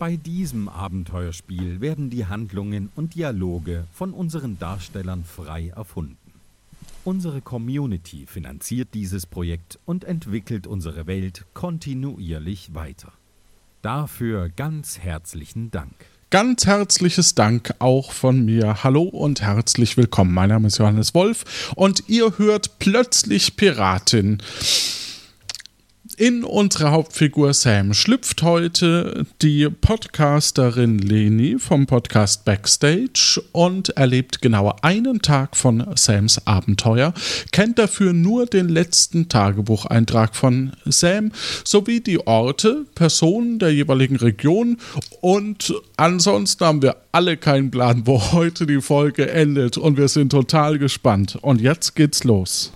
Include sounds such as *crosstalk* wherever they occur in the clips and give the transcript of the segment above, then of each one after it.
Bei diesem Abenteuerspiel werden die Handlungen und Dialoge von unseren Darstellern frei erfunden. Unsere Community finanziert dieses Projekt und entwickelt unsere Welt kontinuierlich weiter. Dafür ganz herzlichen Dank. Ganz herzliches Dank auch von mir. Hallo und herzlich willkommen. Mein Name ist Johannes Wolf und ihr hört plötzlich Piratin. In unsere Hauptfigur Sam schlüpft heute die Podcasterin Leni vom Podcast Backstage und erlebt genau einen Tag von Sams Abenteuer, kennt dafür nur den letzten Tagebucheintrag von Sam sowie die Orte, Personen der jeweiligen Region und ansonsten haben wir alle keinen Plan, wo *laughs* heute die Folge endet und wir sind total gespannt. Und jetzt geht's los.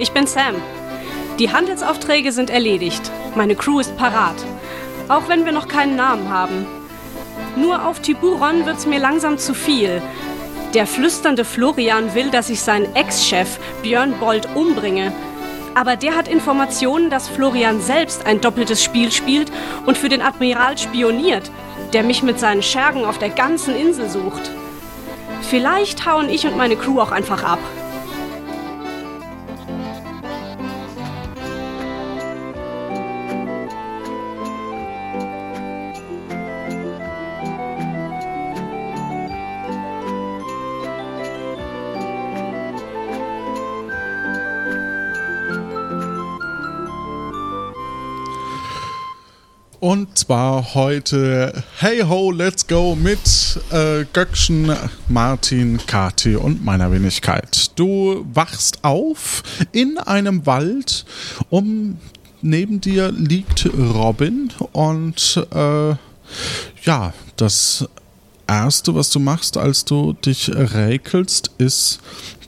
Ich bin Sam. Die Handelsaufträge sind erledigt. Meine Crew ist parat. Auch wenn wir noch keinen Namen haben. Nur auf Tiburon wird's mir langsam zu viel. Der flüsternde Florian will, dass ich seinen Ex-Chef Björn Bold umbringe. Aber der hat Informationen, dass Florian selbst ein doppeltes Spiel spielt und für den Admiral spioniert, der mich mit seinen Schergen auf der ganzen Insel sucht. Vielleicht hauen ich und meine Crew auch einfach ab. Und zwar heute Hey Ho, Let's Go mit äh, Göckchen, Martin, Kati und meiner Wenigkeit. Du wachst auf in einem Wald. Um neben dir liegt Robin und äh, ja, das erste, was du machst, als du dich räkelst, ist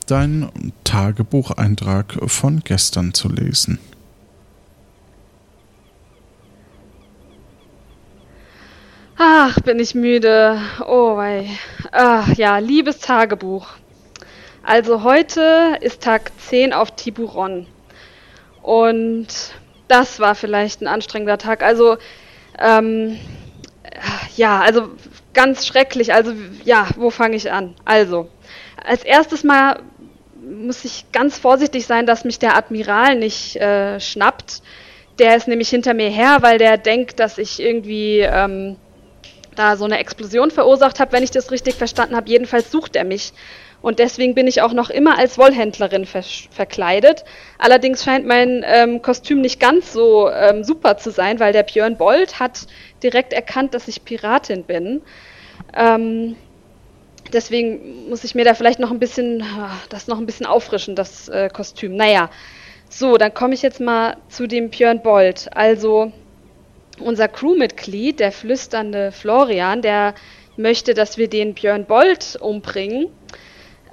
dein Tagebucheintrag von gestern zu lesen. Ach, bin ich müde. Oh, wei. Ach, ja, liebes Tagebuch. Also heute ist Tag 10 auf Tiburon. Und das war vielleicht ein anstrengender Tag. Also, ähm, ja, also ganz schrecklich. Also, ja, wo fange ich an? Also, als erstes Mal muss ich ganz vorsichtig sein, dass mich der Admiral nicht äh, schnappt. Der ist nämlich hinter mir her, weil der denkt, dass ich irgendwie ähm, da so eine Explosion verursacht habe, wenn ich das richtig verstanden habe. Jedenfalls sucht er mich. Und deswegen bin ich auch noch immer als Wollhändlerin ver verkleidet. Allerdings scheint mein ähm, Kostüm nicht ganz so ähm, super zu sein, weil der Björn Bold hat direkt erkannt, dass ich Piratin bin. Ähm, deswegen muss ich mir da vielleicht noch ein bisschen, ah, das noch ein bisschen auffrischen, das äh, Kostüm. Naja, so, dann komme ich jetzt mal zu dem Björn Bold. Also, unser Crewmitglied, der flüsternde Florian, der möchte, dass wir den Björn Bold umbringen.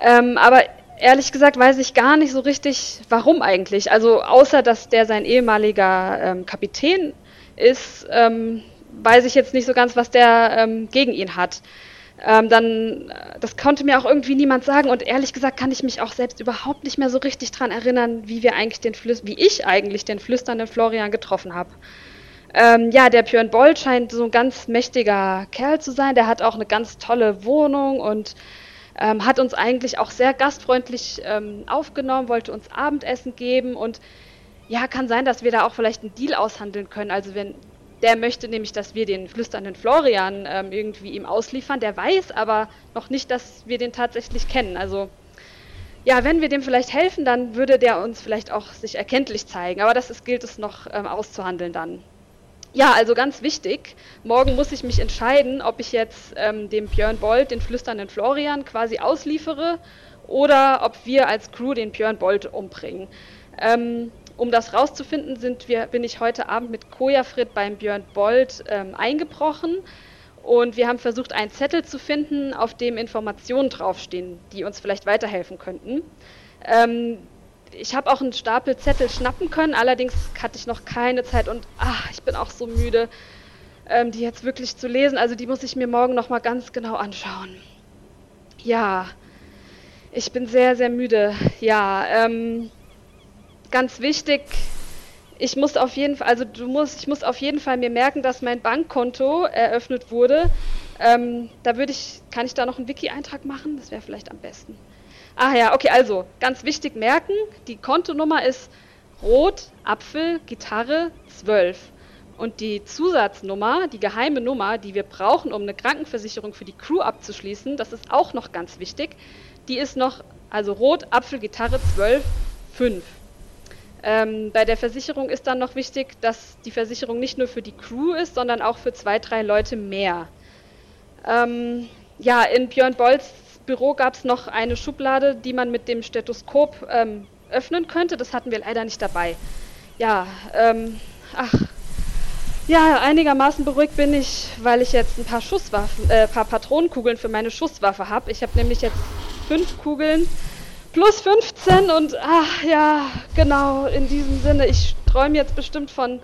Ähm, aber ehrlich gesagt weiß ich gar nicht so richtig, warum eigentlich. Also außer, dass der sein ehemaliger ähm, Kapitän ist, ähm, weiß ich jetzt nicht so ganz, was der ähm, gegen ihn hat. Ähm, dann, das konnte mir auch irgendwie niemand sagen und ehrlich gesagt kann ich mich auch selbst überhaupt nicht mehr so richtig dran erinnern, wie wir eigentlich den Flüs wie ich eigentlich den flüsternden Florian getroffen habe. Ähm, ja, der Björn Boll scheint so ein ganz mächtiger Kerl zu sein. Der hat auch eine ganz tolle Wohnung und ähm, hat uns eigentlich auch sehr gastfreundlich ähm, aufgenommen, wollte uns Abendessen geben und ja, kann sein, dass wir da auch vielleicht einen Deal aushandeln können. Also wenn der möchte nämlich, dass wir den flüsternden Florian ähm, irgendwie ihm ausliefern. Der weiß aber noch nicht, dass wir den tatsächlich kennen. Also ja, wenn wir dem vielleicht helfen, dann würde der uns vielleicht auch sich erkenntlich zeigen. Aber das ist, gilt es noch ähm, auszuhandeln dann. Ja, also ganz wichtig. Morgen muss ich mich entscheiden, ob ich jetzt ähm, dem Björn Bold, den flüsternden Florian, quasi ausliefere oder ob wir als Crew den Björn Bold umbringen. Ähm, um das rauszufinden, sind wir, bin ich heute Abend mit Kojafrit beim Björn Bold ähm, eingebrochen und wir haben versucht, einen Zettel zu finden, auf dem Informationen draufstehen, die uns vielleicht weiterhelfen könnten. Ich habe auch einen Stapel Zettel schnappen können, allerdings hatte ich noch keine Zeit und ach, ich bin auch so müde, ähm, die jetzt wirklich zu lesen. Also die muss ich mir morgen nochmal ganz genau anschauen. Ja, ich bin sehr, sehr müde. Ja, ähm, ganz wichtig, ich muss auf jeden Fall, also du musst, ich muss auf jeden Fall mir merken, dass mein Bankkonto eröffnet wurde. Ähm, da würde ich, kann ich da noch einen Wiki-Eintrag machen? Das wäre vielleicht am besten. Ah ja, okay, also ganz wichtig merken, die Kontonummer ist Rot, Apfel, Gitarre 12. Und die Zusatznummer, die geheime Nummer, die wir brauchen, um eine Krankenversicherung für die Crew abzuschließen, das ist auch noch ganz wichtig. Die ist noch, also Rot, Apfel, Gitarre 12, 5. Ähm, bei der Versicherung ist dann noch wichtig, dass die Versicherung nicht nur für die Crew ist, sondern auch für zwei, drei Leute mehr. Ähm, ja, in Björn Bolls Büro gab es noch eine Schublade, die man mit dem Stethoskop ähm, öffnen könnte. Das hatten wir leider nicht dabei. Ja, ähm, ach, ja, einigermaßen beruhigt bin ich, weil ich jetzt ein paar Schusswaffen, äh, paar Patronenkugeln für meine Schusswaffe habe. Ich habe nämlich jetzt fünf Kugeln plus 15 und ach ja, genau, in diesem Sinne, ich träume jetzt bestimmt von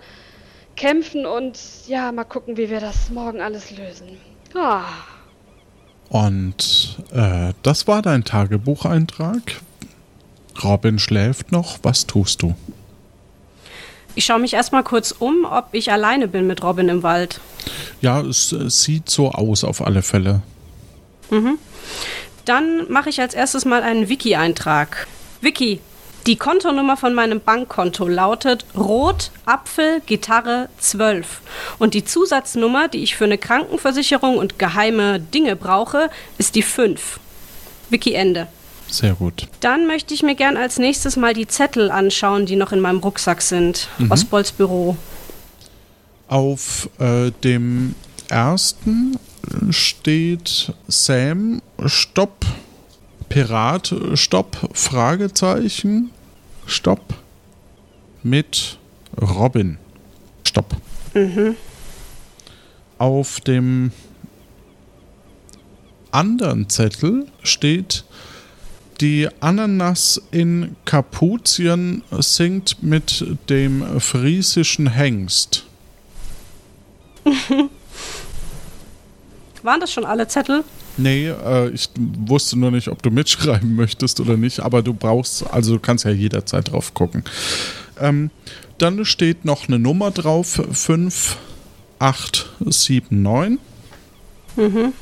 Kämpfen und ja, mal gucken, wie wir das morgen alles lösen. Ah. Und äh, das war dein Tagebucheintrag. Robin schläft noch. Was tust du? Ich schaue mich erstmal kurz um, ob ich alleine bin mit Robin im Wald. Ja, es, es sieht so aus auf alle Fälle. Mhm. Dann mache ich als erstes mal einen Wiki-Eintrag. Wiki, die Kontonummer von meinem Bankkonto lautet Rot Apfel Gitarre 12 und die Zusatznummer, die ich für eine Krankenversicherung und geheime Dinge brauche, ist die 5. Wiki Ende. Sehr gut. Dann möchte ich mir gern als nächstes mal die Zettel anschauen, die noch in meinem Rucksack sind. Mhm. Osbolds Büro. Auf äh, dem ersten steht Sam, Stopp, Pirat, Stopp, Fragezeichen, Stopp, mit Robin, Stopp. Mhm. Auf dem anderen Zettel steht, die Ananas in Kapuzien singt mit dem friesischen Hengst. *laughs* Waren das schon alle Zettel? Nee, äh, ich wusste nur nicht, ob du mitschreiben möchtest oder nicht, aber du brauchst, also du kannst ja jederzeit drauf gucken. Ähm, dann steht noch eine Nummer drauf, 5879. Mhm.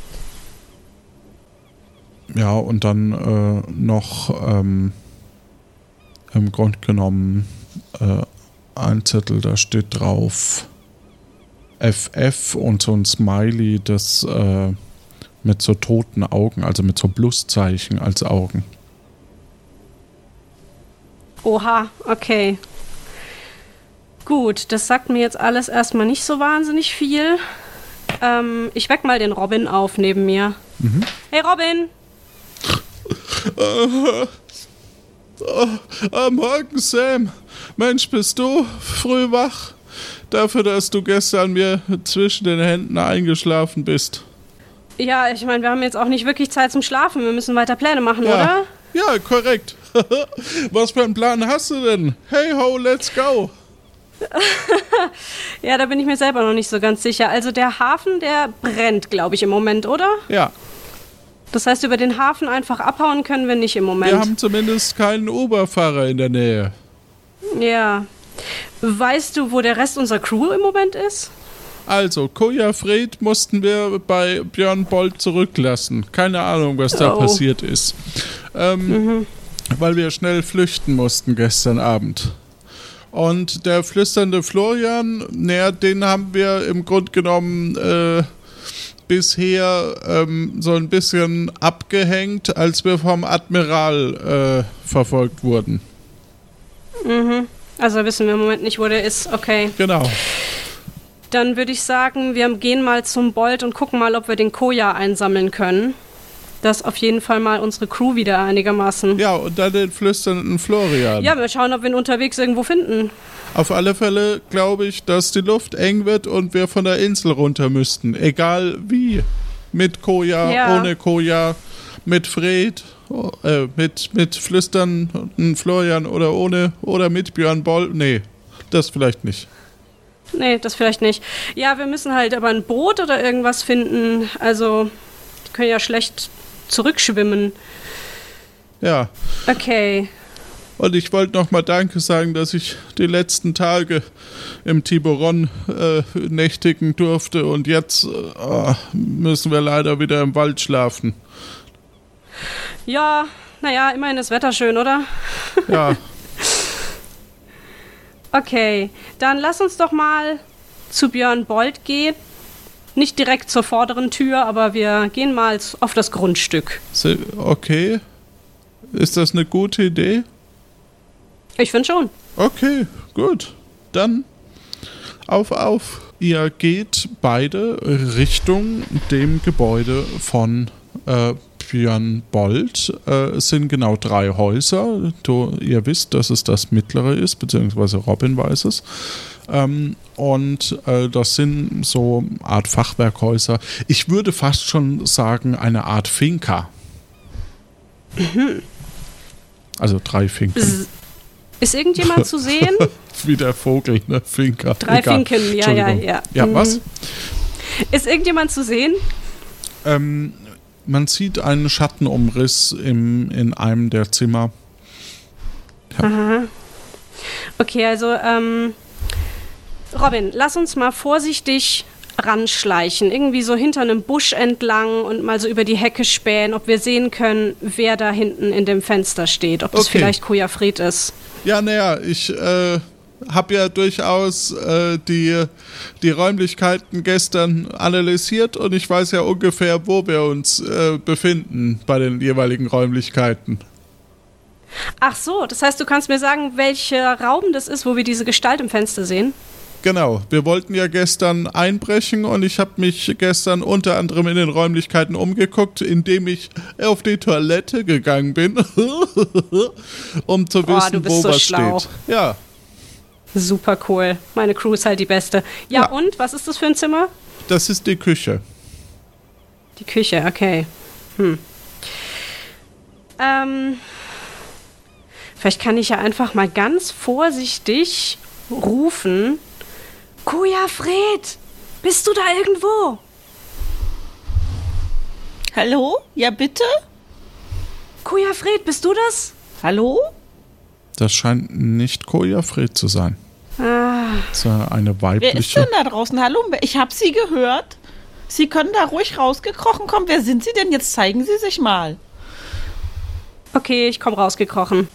Ja, und dann äh, noch ähm, im Grunde genommen äh, ein Zettel, da steht drauf FF und so ein Smiley, das äh, mit so toten Augen, also mit so Pluszeichen als Augen. Oha, okay. Gut, das sagt mir jetzt alles erstmal nicht so wahnsinnig viel. Ähm, ich weck mal den Robin auf neben mir. Mhm. Hey Robin! Uh, uh, morgen, Sam. Mensch, bist du früh wach? Dafür, dass du gestern mir zwischen den Händen eingeschlafen bist. Ja, ich meine, wir haben jetzt auch nicht wirklich Zeit zum Schlafen. Wir müssen weiter Pläne machen, ja. oder? Ja, korrekt. *laughs* Was für einen Plan hast du denn? Hey ho, let's go. *laughs* ja, da bin ich mir selber noch nicht so ganz sicher. Also der Hafen, der brennt, glaube ich, im Moment, oder? Ja. Das heißt, über den Hafen einfach abhauen können wir nicht im Moment. Wir haben zumindest keinen Oberfahrer in der Nähe. Ja. Weißt du, wo der Rest unserer Crew im Moment ist? Also, Koja Fred mussten wir bei Björn Bolt zurücklassen. Keine Ahnung, was da oh. passiert ist. Ähm, mhm. Weil wir schnell flüchten mussten gestern Abend. Und der flüsternde Florian, naja, den haben wir im Grunde genommen äh, bisher ähm, so ein bisschen abgehängt, als wir vom Admiral äh, verfolgt wurden. Mhm. Also wissen wir im Moment nicht, wo der ist. Okay. Genau. Dann würde ich sagen, wir gehen mal zum Bolt und gucken mal, ob wir den Koja einsammeln können. Das auf jeden Fall mal unsere Crew wieder einigermaßen. Ja, und dann den flüsternden Florian. Ja, wir schauen, ob wir ihn unterwegs irgendwo finden. Auf alle Fälle glaube ich, dass die Luft eng wird und wir von der Insel runter müssten. Egal wie. Mit Koja, ja. ohne Koja, mit Fred, äh, mit, mit flüsternden Florian oder ohne, oder mit Björn Boll. Nee, das vielleicht nicht. Nee, das vielleicht nicht. Ja, wir müssen halt aber ein Boot oder irgendwas finden. Also, die können ja schlecht zurückschwimmen. Ja. Okay. Und ich wollte noch mal Danke sagen, dass ich die letzten Tage im Tiburon äh, nächtigen durfte und jetzt äh, müssen wir leider wieder im Wald schlafen. Ja, naja, immerhin ist Wetter schön, oder? Ja, *laughs* Okay, dann lass uns doch mal zu Björn Bold gehen. Nicht direkt zur vorderen Tür, aber wir gehen mal auf das Grundstück. okay. Ist das eine gute Idee? Ich finde schon. Okay, gut. Dann auf, auf. Ihr geht beide Richtung dem Gebäude von äh, Björn Bold. Äh, es sind genau drei Häuser. Du, ihr wisst, dass es das mittlere ist, beziehungsweise Robin weiß es. Ähm, und äh, das sind so Art Fachwerkhäuser. Ich würde fast schon sagen, eine Art Finca. Also drei Finken. S- Ist irgendjemand zu sehen? *laughs* Wie der Vogel, ne? Finca. Drei Egal. Finken, ja, ja, ja. Ja, Mhm. was? Ist irgendjemand zu sehen? Ähm, man sieht einen Schattenumriss im, in einem der Zimmer. Okay, also, ähm, Robin, lass uns mal vorsichtig ranschleichen. Irgendwie so hinter einem Busch entlang und mal so über die Hecke spähen, ob wir sehen können, wer da hinten in dem Fenster steht. Ob das Okay. vielleicht Kujafred ist. Ja, naja, ich äh, habe ja durchaus äh, die, die Räumlichkeiten gestern analysiert und ich weiß ja ungefähr, wo wir uns äh, befinden bei den jeweiligen Räumlichkeiten. Ach so, das heißt, du kannst mir sagen, welcher Raum das ist, wo wir diese Gestalt im Fenster sehen? Genau, wir wollten ja gestern einbrechen und ich habe mich gestern unter anderem in den Räumlichkeiten umgeguckt, indem ich auf die Toilette gegangen bin, *laughs* um zu Boah, wissen, du bist wo so was schlau. steht. Ja, Super cool. Meine Crew ist halt die beste. Ja, Ja. und? Was ist das für ein Zimmer? das ist die Küche. Die Küche, okay. Hm. Ähm. Vielleicht kann ich ja einfach mal ganz vorsichtig rufen. Kuja Fred, bist du da irgendwo? Hallo? Ja, bitte? Kuja Fred, bist du das? Hallo? Das scheint nicht Kojafred zu sein. Ah, Das ist eine Wer ist weibliche. denn da draußen? Hallo? Ich habe Sie gehört. Sie können da ruhig rausgekrochen kommen. Wer sind Sie denn? Jetzt zeigen Sie sich mal. okay, ich komme rausgekrochen.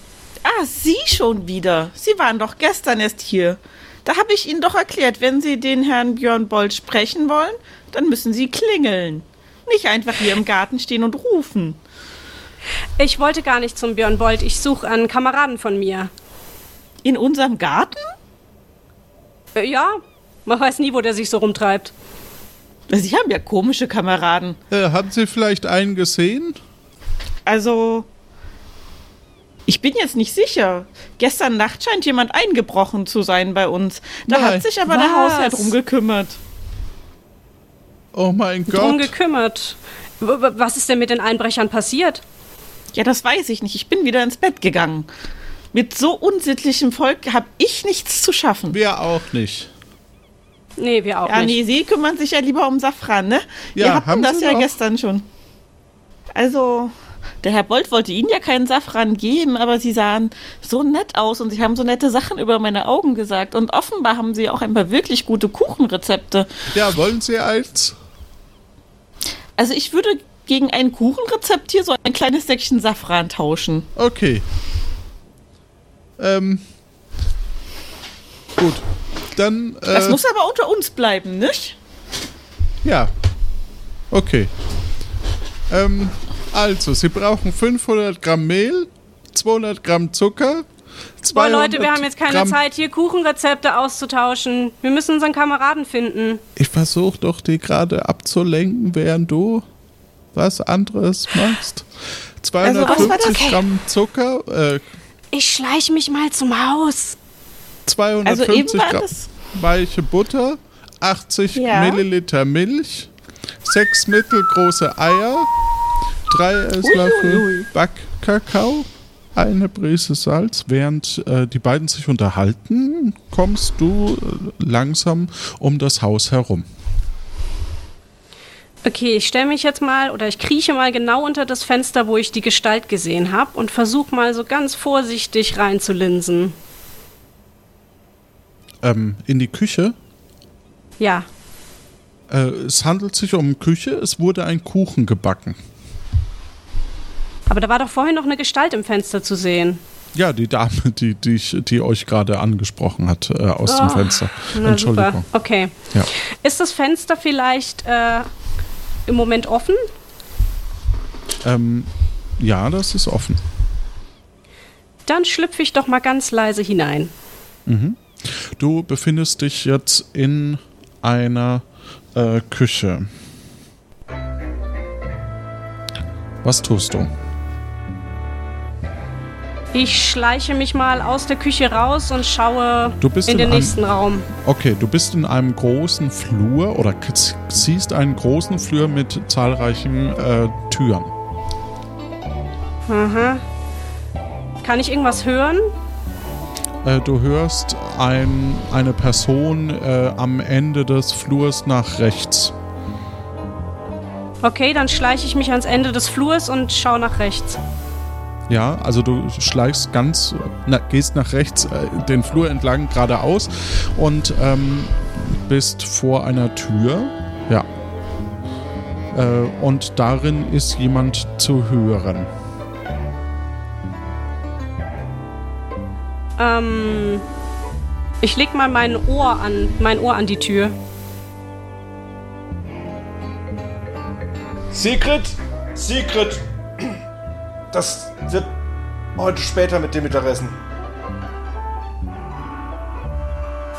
Ah, Sie schon wieder. Sie waren doch gestern erst hier. Da habe ich Ihnen doch erklärt, wenn Sie den Herrn Björn Bold sprechen wollen, dann müssen Sie klingeln. Nicht einfach hier im Garten stehen und rufen. Ich wollte gar nicht zum Björn Bold. Ich suche einen Kameraden von mir. In unserem Garten? Äh, ja, man weiß nie, wo der sich so rumtreibt. Sie haben ja komische Kameraden. Äh, haben Sie vielleicht einen gesehen? Also, ich bin jetzt nicht sicher. Gestern Nacht scheint jemand eingebrochen zu sein bei uns. Da Nein. hat sich aber der Was? Hausherr drum gekümmert. Oh mein Drum Gott. gekümmert. W w- was ist denn mit den Einbrechern passiert? Ja, das weiß ich nicht. Ich bin wieder ins Bett gegangen. Mit so unsittlichem Volk habe ich nichts zu schaffen. Wir auch nicht. Nee, wir auch Ja, nicht. nee, Sie kümmern sich ja lieber um Safran, ne? Ja, Ihr habt haben das Sie ja doch. gestern schon. Also, der Herr Bolt wollte Ihnen ja keinen Safran geben, aber Sie sahen so nett aus und Sie haben so nette Sachen über meine Augen gesagt. Und offenbar haben Sie auch ein paar wirklich gute Kuchenrezepte. Ja, wollen Sie eins? Also, ich würde gegen ein Kuchenrezept hier so ein kleines Säckchen Safran tauschen. Okay. Ähm. Gut. Dann. Äh, Das muss aber unter uns bleiben, nicht? Ja. Okay. Ähm, also, Sie brauchen 500 Gramm Mehl, 200 Gramm Zucker, 200 Boah, Leute, wir haben jetzt keine Gramm Zeit, hier Kuchenrezepte auszutauschen. Wir müssen unseren Kameraden finden. Ich versuche doch, die gerade abzulenken, während du was anderes machst. was war das? 250 Gramm Zucker, äh, Ich schleich mich mal zum Haus. Also eben 250 war Gramm weiche Butter, 80 Ja. Milliliter Milch, 6 mittelgroße Eier, 3 Esslöffel. Backkakao, eine Prise Salz. Während äh, die beiden sich unterhalten, kommst du äh, langsam um das Haus herum. Okay, ich stelle mich jetzt mal oder ich krieche mal genau unter das Fenster, wo ich die Gestalt gesehen habe und versuche mal so ganz vorsichtig reinzulinsen. Ähm, in die Küche. Ja. Äh, es handelt sich um Küche. Es wurde ein Kuchen gebacken. Aber da war doch vorhin noch eine Gestalt im Fenster zu sehen. Ja, die Dame, die, die, ich, die euch gerade angesprochen hat äh, aus dem Oh, Fenster. Entschuldigung. super. Okay. Ja. Ist das Fenster vielleicht äh, im Moment offen? Ähm, ja, das ist offen. Dann schlüpfe ich doch mal ganz leise hinein. Du befindest dich jetzt in einer äh, Küche. Was tust du? Ich schleiche mich mal aus der Küche raus und schaue Du bist in in den nächsten Raum. Okay, du bist in einem großen Flur oder siehst einen großen Flur mit zahlreichen äh, Türen. Aha. Kann ich irgendwas hören? Äh, du hörst ein, eine Person äh, am Ende des Flurs nach rechts. Okay, dann schleiche ich mich ans Ende des Flurs und schaue nach rechts. Ja, also du schleichst ganz, na, gehst nach rechts äh, den Flur entlang geradeaus und ähm, bist vor einer Tür. Ja. Äh, und darin ist jemand zu hören. Ähm, ich leg mal mein Ohr an, mein Ohr an die Tür. Secret! Secret! Das wird heute später mit dem Mittagessen.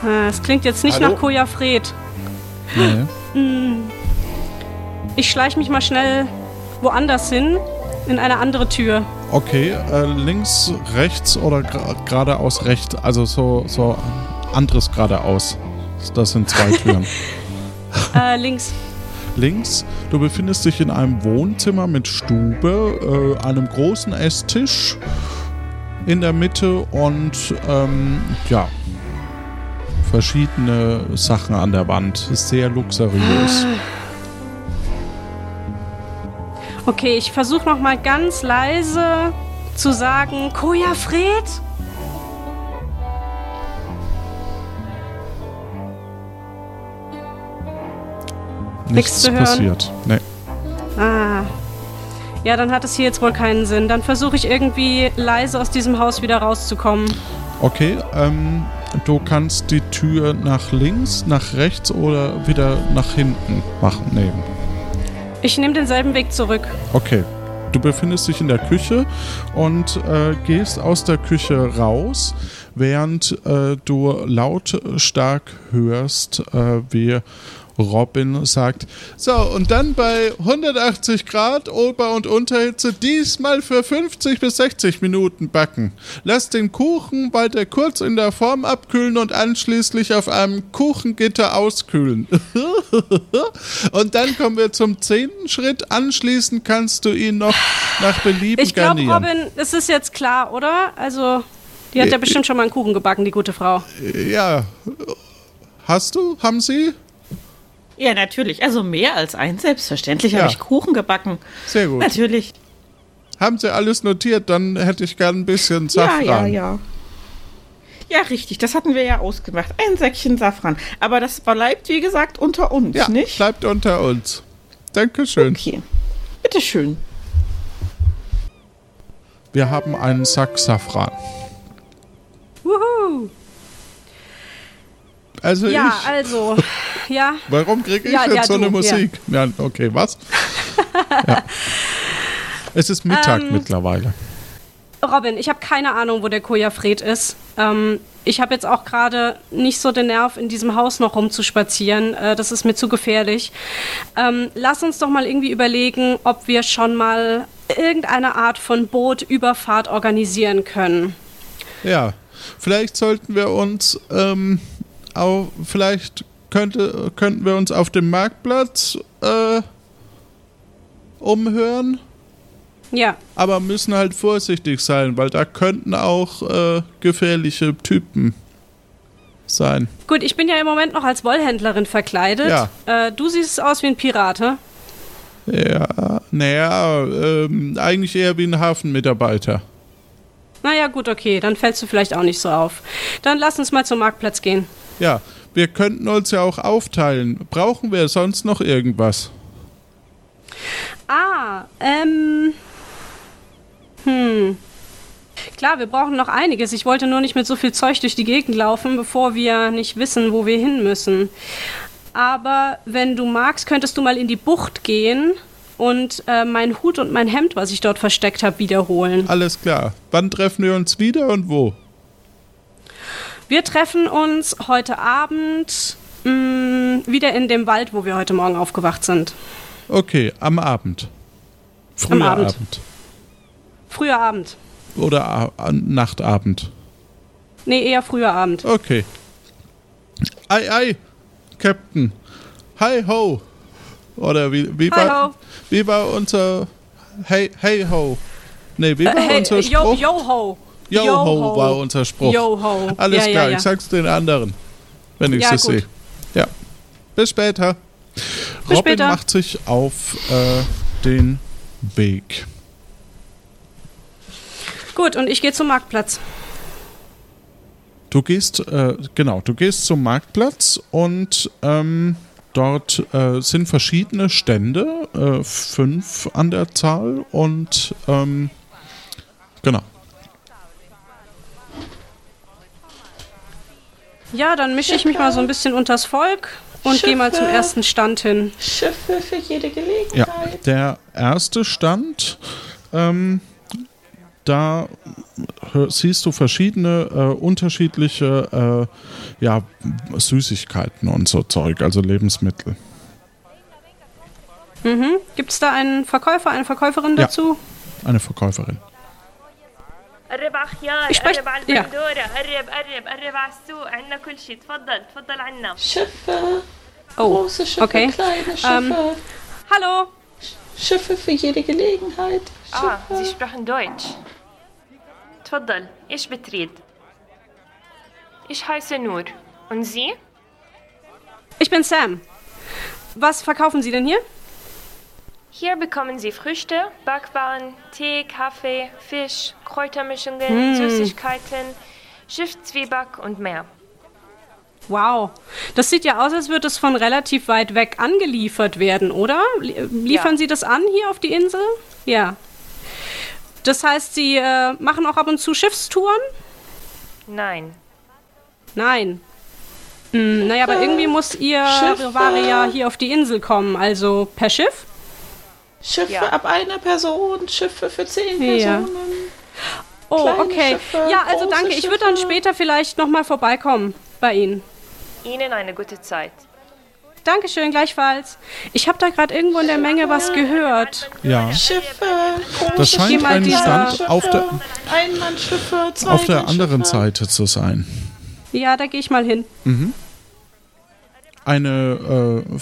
Ah, Es klingt jetzt nicht Hallo? nach Koja Fred. Nee. Ich schleiche mich mal schnell woanders hin, in eine andere Tür. Okay, äh, links, rechts oder geradeaus rechts? Also so, so anderes geradeaus. Das sind zwei Türen. *laughs* Äh, links. Links, du befindest dich in einem Wohnzimmer mit Stube, äh, einem großen Esstisch in der Mitte und ähm, ja, verschiedene Sachen an der Wand. Sehr luxuriös. Okay, ich versuche noch mal ganz leise zu sagen, Koja Fred? Nichts zu hören? passiert. Nee. Ah. Ja, dann hat es hier jetzt wohl keinen Sinn. Dann versuche ich irgendwie leise aus diesem Haus wieder rauszukommen. Okay, ähm, du kannst die Tür nach links, nach rechts oder wieder nach hinten machen. Nee. Ich nehme denselben Weg zurück. Okay. Du befindest dich in der Küche und äh, gehst aus der Küche raus, während äh, du lautstark hörst, äh, wie Robin sagt, so, und dann bei 180 Grad Ober- und Unterhitze diesmal für 50 bis 60 Minuten backen. Lass den Kuchen weiter kurz in der Form abkühlen und anschließend auf einem Kuchengitter auskühlen. *laughs* und dann kommen wir zum zehnten Schritt. Anschließend kannst du ihn noch nach Belieben Ich glaube, garnieren. Robin, das ist jetzt klar, oder? Also, die hat ja Äh, bestimmt schon mal einen Kuchen gebacken, die gute Frau. Ja. Hast du? Haben sie? Ja, natürlich. Also mehr als eins. Selbstverständlich Ja. habe ich Kuchen gebacken. Sehr gut. Natürlich. Haben sie alles notiert? Dann hätte ich gern ein bisschen Ja, Safran. ja, ja. Ja, richtig. Das hatten wir ja ausgemacht. Ein Säckchen Safran. Aber das bleibt, wie gesagt, unter uns, Ja, nicht? bleibt unter uns. Dankeschön. Okay. Bitteschön. Wir haben einen Sack Safran. Wuhu! Also Ja, ich. also, *laughs* ja. Warum kriege ich Ja, jetzt ja, so eine du, ja. Musik? Ja. okay, was? ja. *laughs* Es ist Mittag Ähm, mittlerweile. Robin, ich habe keine Ahnung, wo der Koja Fred ist. Ähm, ich habe jetzt auch gerade nicht so den Nerv, in diesem Haus noch rumzuspazieren. Äh, das ist mir zu gefährlich. Ähm, lass uns doch mal irgendwie überlegen, ob wir schon mal irgendeine Art von Bootüberfahrt organisieren können. Ja. Vielleicht sollten wir uns ähm, auch, vielleicht könnte, könnten wir uns auf dem Marktplatz äh, umhören. Ja, Aber müssen halt vorsichtig sein, weil da könnten auch äh, gefährliche Typen sein. gut, ich bin ja im Moment noch als Wollhändlerin verkleidet. Ja. Äh, du siehst aus wie ein Pirat, hä? Ja, naja, ähm, eigentlich eher wie ein Hafenmitarbeiter. Naja, gut, okay, dann fällst du vielleicht auch nicht so auf. Dann lass uns mal zum Marktplatz gehen. Ja, wir könnten uns ja auch aufteilen. Brauchen wir sonst noch irgendwas? Ah, ähm. Hm. Klar, wir brauchen noch einiges. Ich wollte nur nicht mit so viel Zeug durch die Gegend laufen, bevor wir nicht wissen, wo wir hin müssen. Aber wenn du magst, könntest du mal in die Bucht gehen und äh, meinen Hut und mein Hemd, was ich dort versteckt habe, wiederholen. Alles klar. Wann treffen wir uns wieder und wo? Wir treffen uns heute Abend mh, wieder in dem Wald, wo wir heute Morgen aufgewacht sind. Okay, am Abend. Früher Am Abend. Abend. Früher Abend. Oder Nachtabend. Nee, eher früher Abend. Okay. Ei, ei, Captain. Hi ho. Oder wie, wie, Hi war, ho. wie war unser Hey, hey ho? Nee, wie war Äh, hey, unser yo, Spruch? yo. Yo, ho war unser Spruch. Yo ho. Alles ja, klar, ja, ja. ich sag's den anderen, wenn ich gut. sehe. Ja. Bis später. Bis Robin später. macht sich auf äh, den Weg. Gut, und ich gehe zum Marktplatz. Du gehst, äh, genau, du gehst zum Marktplatz und ähm, dort äh, sind verschiedene Stände, äh, fünf an der Zahl und ähm, genau. Ja, dann mische ich mich mal so ein bisschen unters Volk und gehe mal zum ersten Stand hin. Schiffe für jede Ja, Gelegenheit. der erste Stand, ähm, da siehst du verschiedene äh, unterschiedliche äh, ja, Süßigkeiten und so Zeug, also Lebensmittel. Mhm. Gibt es da einen Verkäufer, eine Verkäuferin Ja. dazu? Eine Verkäuferin. قرب على خيار إيش بش- قرب على يا. البندورة قرب قرب قرب على السوق عندنا كل شيء تفضل تفضل عنا Schiffe, Oh, große Schiffe, okay. kleine Schiffe. Ähm. Hallo. Schiffe für jede Gelegenheit. اه Sie Schiffe. sprechen Deutsch تفضل ايش بتريد Ich heiße Nur und Sie? Ich bin Sam. Was verkaufen Sie denn hier? Hier bekommen Sie Früchte, Backwaren, Tee, Kaffee, Fisch, Kräutermischungen, Süßigkeiten, Schiffszwieback und mehr. Wow. Das sieht ja aus, als würde es von relativ weit weg angeliefert werden, oder? Lie- Liefern Ja. Sie das an hier auf die Insel? Ja. Das heißt, Sie äh, machen auch ab und zu Schiffstouren? Nein. Nein. Hm, naja, aber irgendwie muss Ihr Schiffe. Ja hier auf die Insel kommen. Also per Schiff? Schiffe Ja. ab einer Person, Schiffe für zehn Ja. Personen. Oh, Kleine okay. Schiffe, ja, also danke. Ich würde dann Schiffe. später vielleicht nochmal vorbeikommen bei Ihnen. Ihnen eine gute Zeit. Dankeschön, gleichfalls. Ich habe da gerade irgendwo in der Menge was gehört. Ja. Schiffe, Das scheint Schiffe, ein Stand auf der, auf der anderen. Seite zu sein. Ja, da gehe ich mal hin. Eine, äh,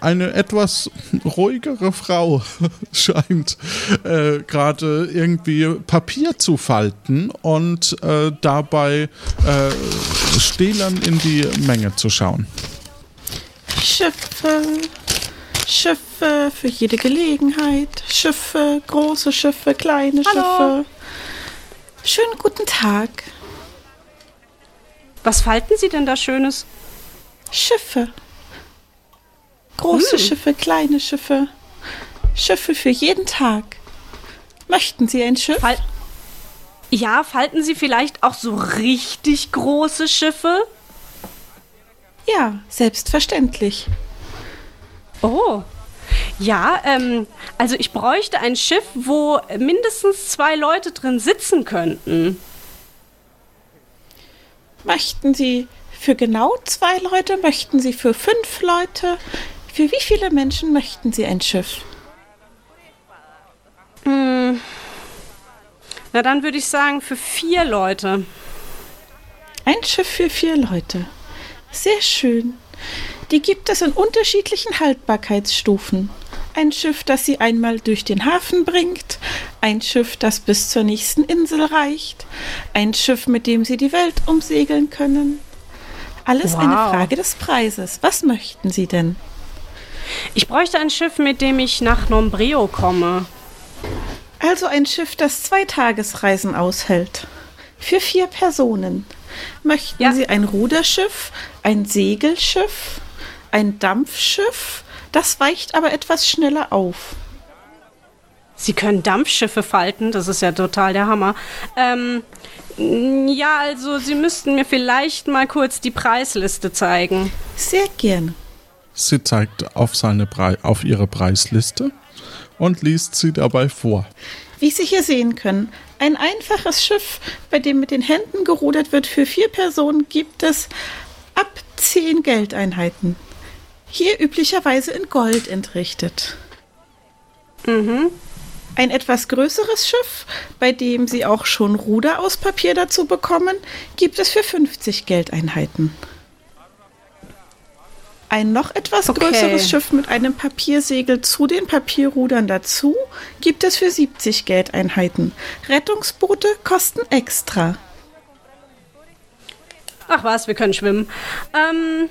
eine etwas ruhigere Frau *laughs* scheint äh, gerade irgendwie Papier zu falten und äh, dabei äh, stählern in die Menge zu schauen. Schiffe, Schiffe für jede Gelegenheit. Schiffe, große Schiffe, kleine Hallo. Schiffe. Schönen guten Tag. Was falten Sie denn da Schönes? Schiffe. Große Schiffe, kleine Schiffe. Schiffe für jeden Tag. Möchten Sie ein Schiff? Fal ja, falten Sie vielleicht auch so richtig große Schiffe? Ja, selbstverständlich. Oh. Ja, ähm, also ich bräuchte ein Schiff, wo mindestens zwei Leute drin sitzen könnten. Möchten Sie für genau zwei Leute? Möchten Sie für fünf Leute? Für wie viele Menschen möchten Sie ein Schiff? Na, dann würde ich sagen, für vier Leute. Ein Schiff für vier Leute. Sehr schön. Die gibt es in unterschiedlichen Haltbarkeitsstufen. Ein Schiff, das sie einmal durch den Hafen bringt, ein Schiff, das bis zur nächsten Insel reicht, ein Schiff, mit dem sie die Welt umsegeln können. Alles eine Wow. Frage des Preises. Was möchten Sie denn? Ich bräuchte ein Schiff, mit dem ich nach Nombreo komme. Also ein Schiff, das zwei Tagesreisen aushält. Für vier Personen. Möchten Ja. Sie ein Ruderschiff, ein Segelschiff, ein Dampfschiff? Das weicht aber etwas schneller auf. Sie können Dampfschiffe falten, das ist ja total der Hammer. Ähm, ja, also Sie müssten mir vielleicht mal kurz die Preisliste zeigen. Sehr gerne. Sie zeigt auf, seine Prei auf ihre Preisliste und liest sie dabei vor. Wie Sie hier sehen können, ein einfaches Schiff, bei dem mit den Händen gerudert wird, für vier Personen gibt es ab zehn Geldeinheiten. Hier üblicherweise in Gold entrichtet. Ein etwas größeres Schiff, bei dem Sie auch schon Ruder aus Papier dazu bekommen, gibt es für 50 Geldeinheiten. Ein noch etwas Okay. größeres Schiff mit einem Papiersegel zu den Papierrudern dazu gibt es für 70 Geldeinheiten. Rettungsboote kosten extra. Ach was, wir können schwimmen. Ähm,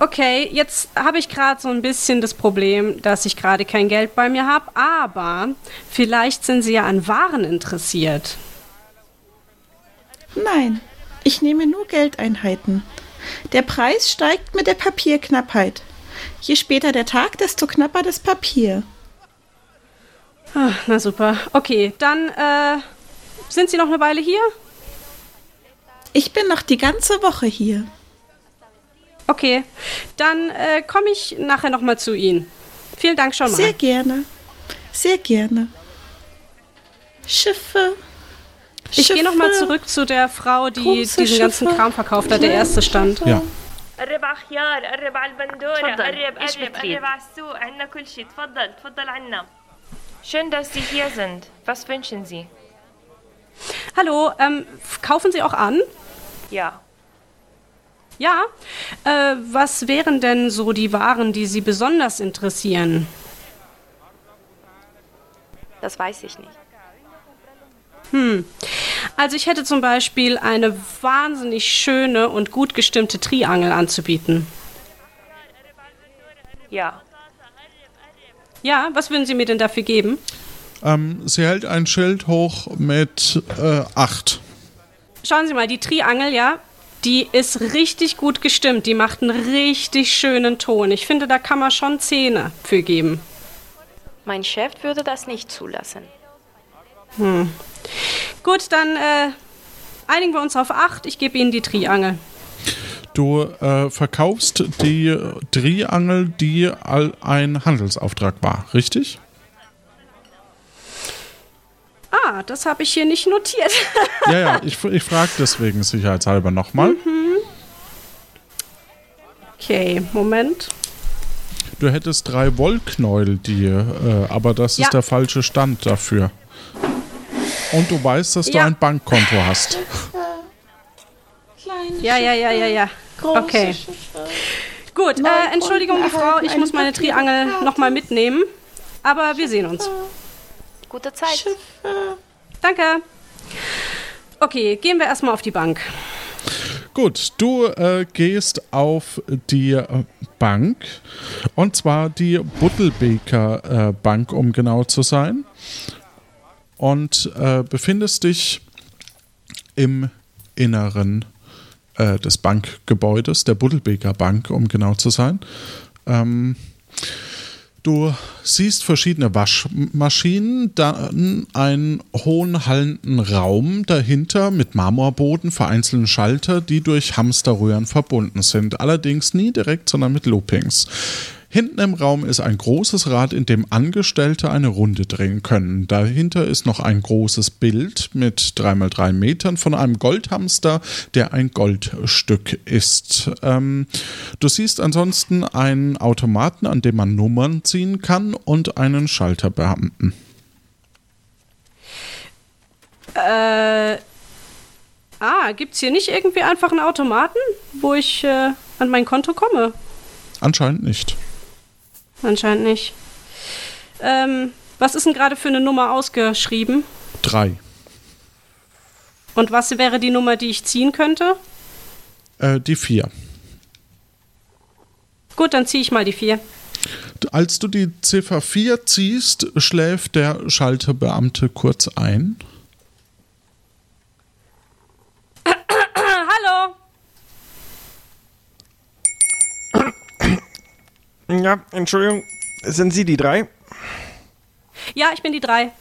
okay, jetzt habe ich gerade so ein bisschen das Problem, dass ich gerade kein Geld bei mir habe, aber vielleicht sind Sie ja an Waren interessiert. Nein, ich nehme nur Geldeinheiten. Der Preis steigt mit der Papierknappheit. Je später der Tag, desto knapper das Papier. Ah, na super. Okay, dann äh, sind Sie noch eine Weile hier? Ich bin noch die ganze Woche hier. Okay, dann äh, komme ich nachher noch mal zu Ihnen. Vielen Dank schon mal. Sehr gerne. Sehr gerne. Schiffe. ich gehe noch mal Schiffe. zurück zu der Frau, die Große diesen ganzen Schiffe. Kram verkauft hat, der erste stand. Ja. قرب على خيار قرب على البندورة تفضل. قرب إيش قرب بتريد؟ قرب على السوق عندنا كل شيء تفضل تفضل عنا Schön, dass Sie hier sind. Was wünschen Sie? Hallo, ähm, f- kaufen Sie auch an? Ja. Ja. Äh, was wären denn so die Waren, die Sie besonders interessieren? Das weiß ich nicht. Also ich hätte zum Beispiel eine wahnsinnig schöne und gut gestimmte Triangel anzubieten. Ja. Ja, was würden Sie mir denn dafür geben? Ähm, sie hält ein Schild hoch mit äh, 8. Schauen Sie mal, die Triangel, ja, die ist richtig gut gestimmt. Die macht einen richtig schönen Ton. Ich finde, da kann man schon Zähne für geben. Mein Chef würde das nicht zulassen. Gut, dann äh, einigen wir uns auf acht. Ich gebe Ihnen die Triangel. Du äh, verkaufst die Triangel, die all ein Handelsauftrag war, richtig? Ah, das habe ich hier nicht notiert. *laughs* Ja, ja, ich, ich frage deswegen sicherheitshalber nochmal. Okay, Moment. Du hättest drei Wollknäuel, die, äh, aber das Ja. ist der falsche Stand dafür. Und du weißt, dass du Ja. ein Bankkonto hast. Kleine Ja, ja, ja, ja, ja. große Okay. Schiffe. Gut, äh, Entschuldigung, die Frau, ich muss meine Triangel nochmal mitnehmen. Aber wir sehen uns. Gute Zeit. Schiffe. Danke. Okay, gehen wir erstmal auf die Bank. Gut, du äh, gehst auf die äh, Bank und zwar die Buttelbeker äh, Bank, um genau zu sein. Und äh, befindest dich im Inneren äh, des Bankgebäudes, der Buttelbeker Bank, um genau zu sein. Ähm, Du siehst verschiedene Waschmaschinen, dann einen hohen hallenden Raum dahinter mit Marmorboden, vereinzelten Schalter, die durch Hamsterröhren verbunden sind. Allerdings nie direkt, sondern mit Loopings. Hinten im Raum ist ein großes Rad, in dem Angestellte eine Runde drehen können. Dahinter ist noch ein großes Bild mit 3x3 Metern von einem Goldhamster, der ein Goldstück ist. Ähm, du siehst ansonsten einen Automaten, an dem man Nummern ziehen kann und einen Schalterbeamten. Äh. Ah, gibt's hier nicht irgendwie einfach einen Automaten, wo ich äh, an mein Konto komme? Anscheinend nicht. Anscheinend nicht. Ähm, was ist denn gerade für eine Nummer ausgeschrieben? Drei. Und was wäre die Nummer, die ich ziehen könnte? Äh, die vier. Gut, dann ziehe ich mal die vier. Als du die Ziffer 4 ziehst, schläft der Schalterbeamte kurz ein. Hallo! Ja, Entschuldigung, sind Sie die drei? Ja, ich bin die drei.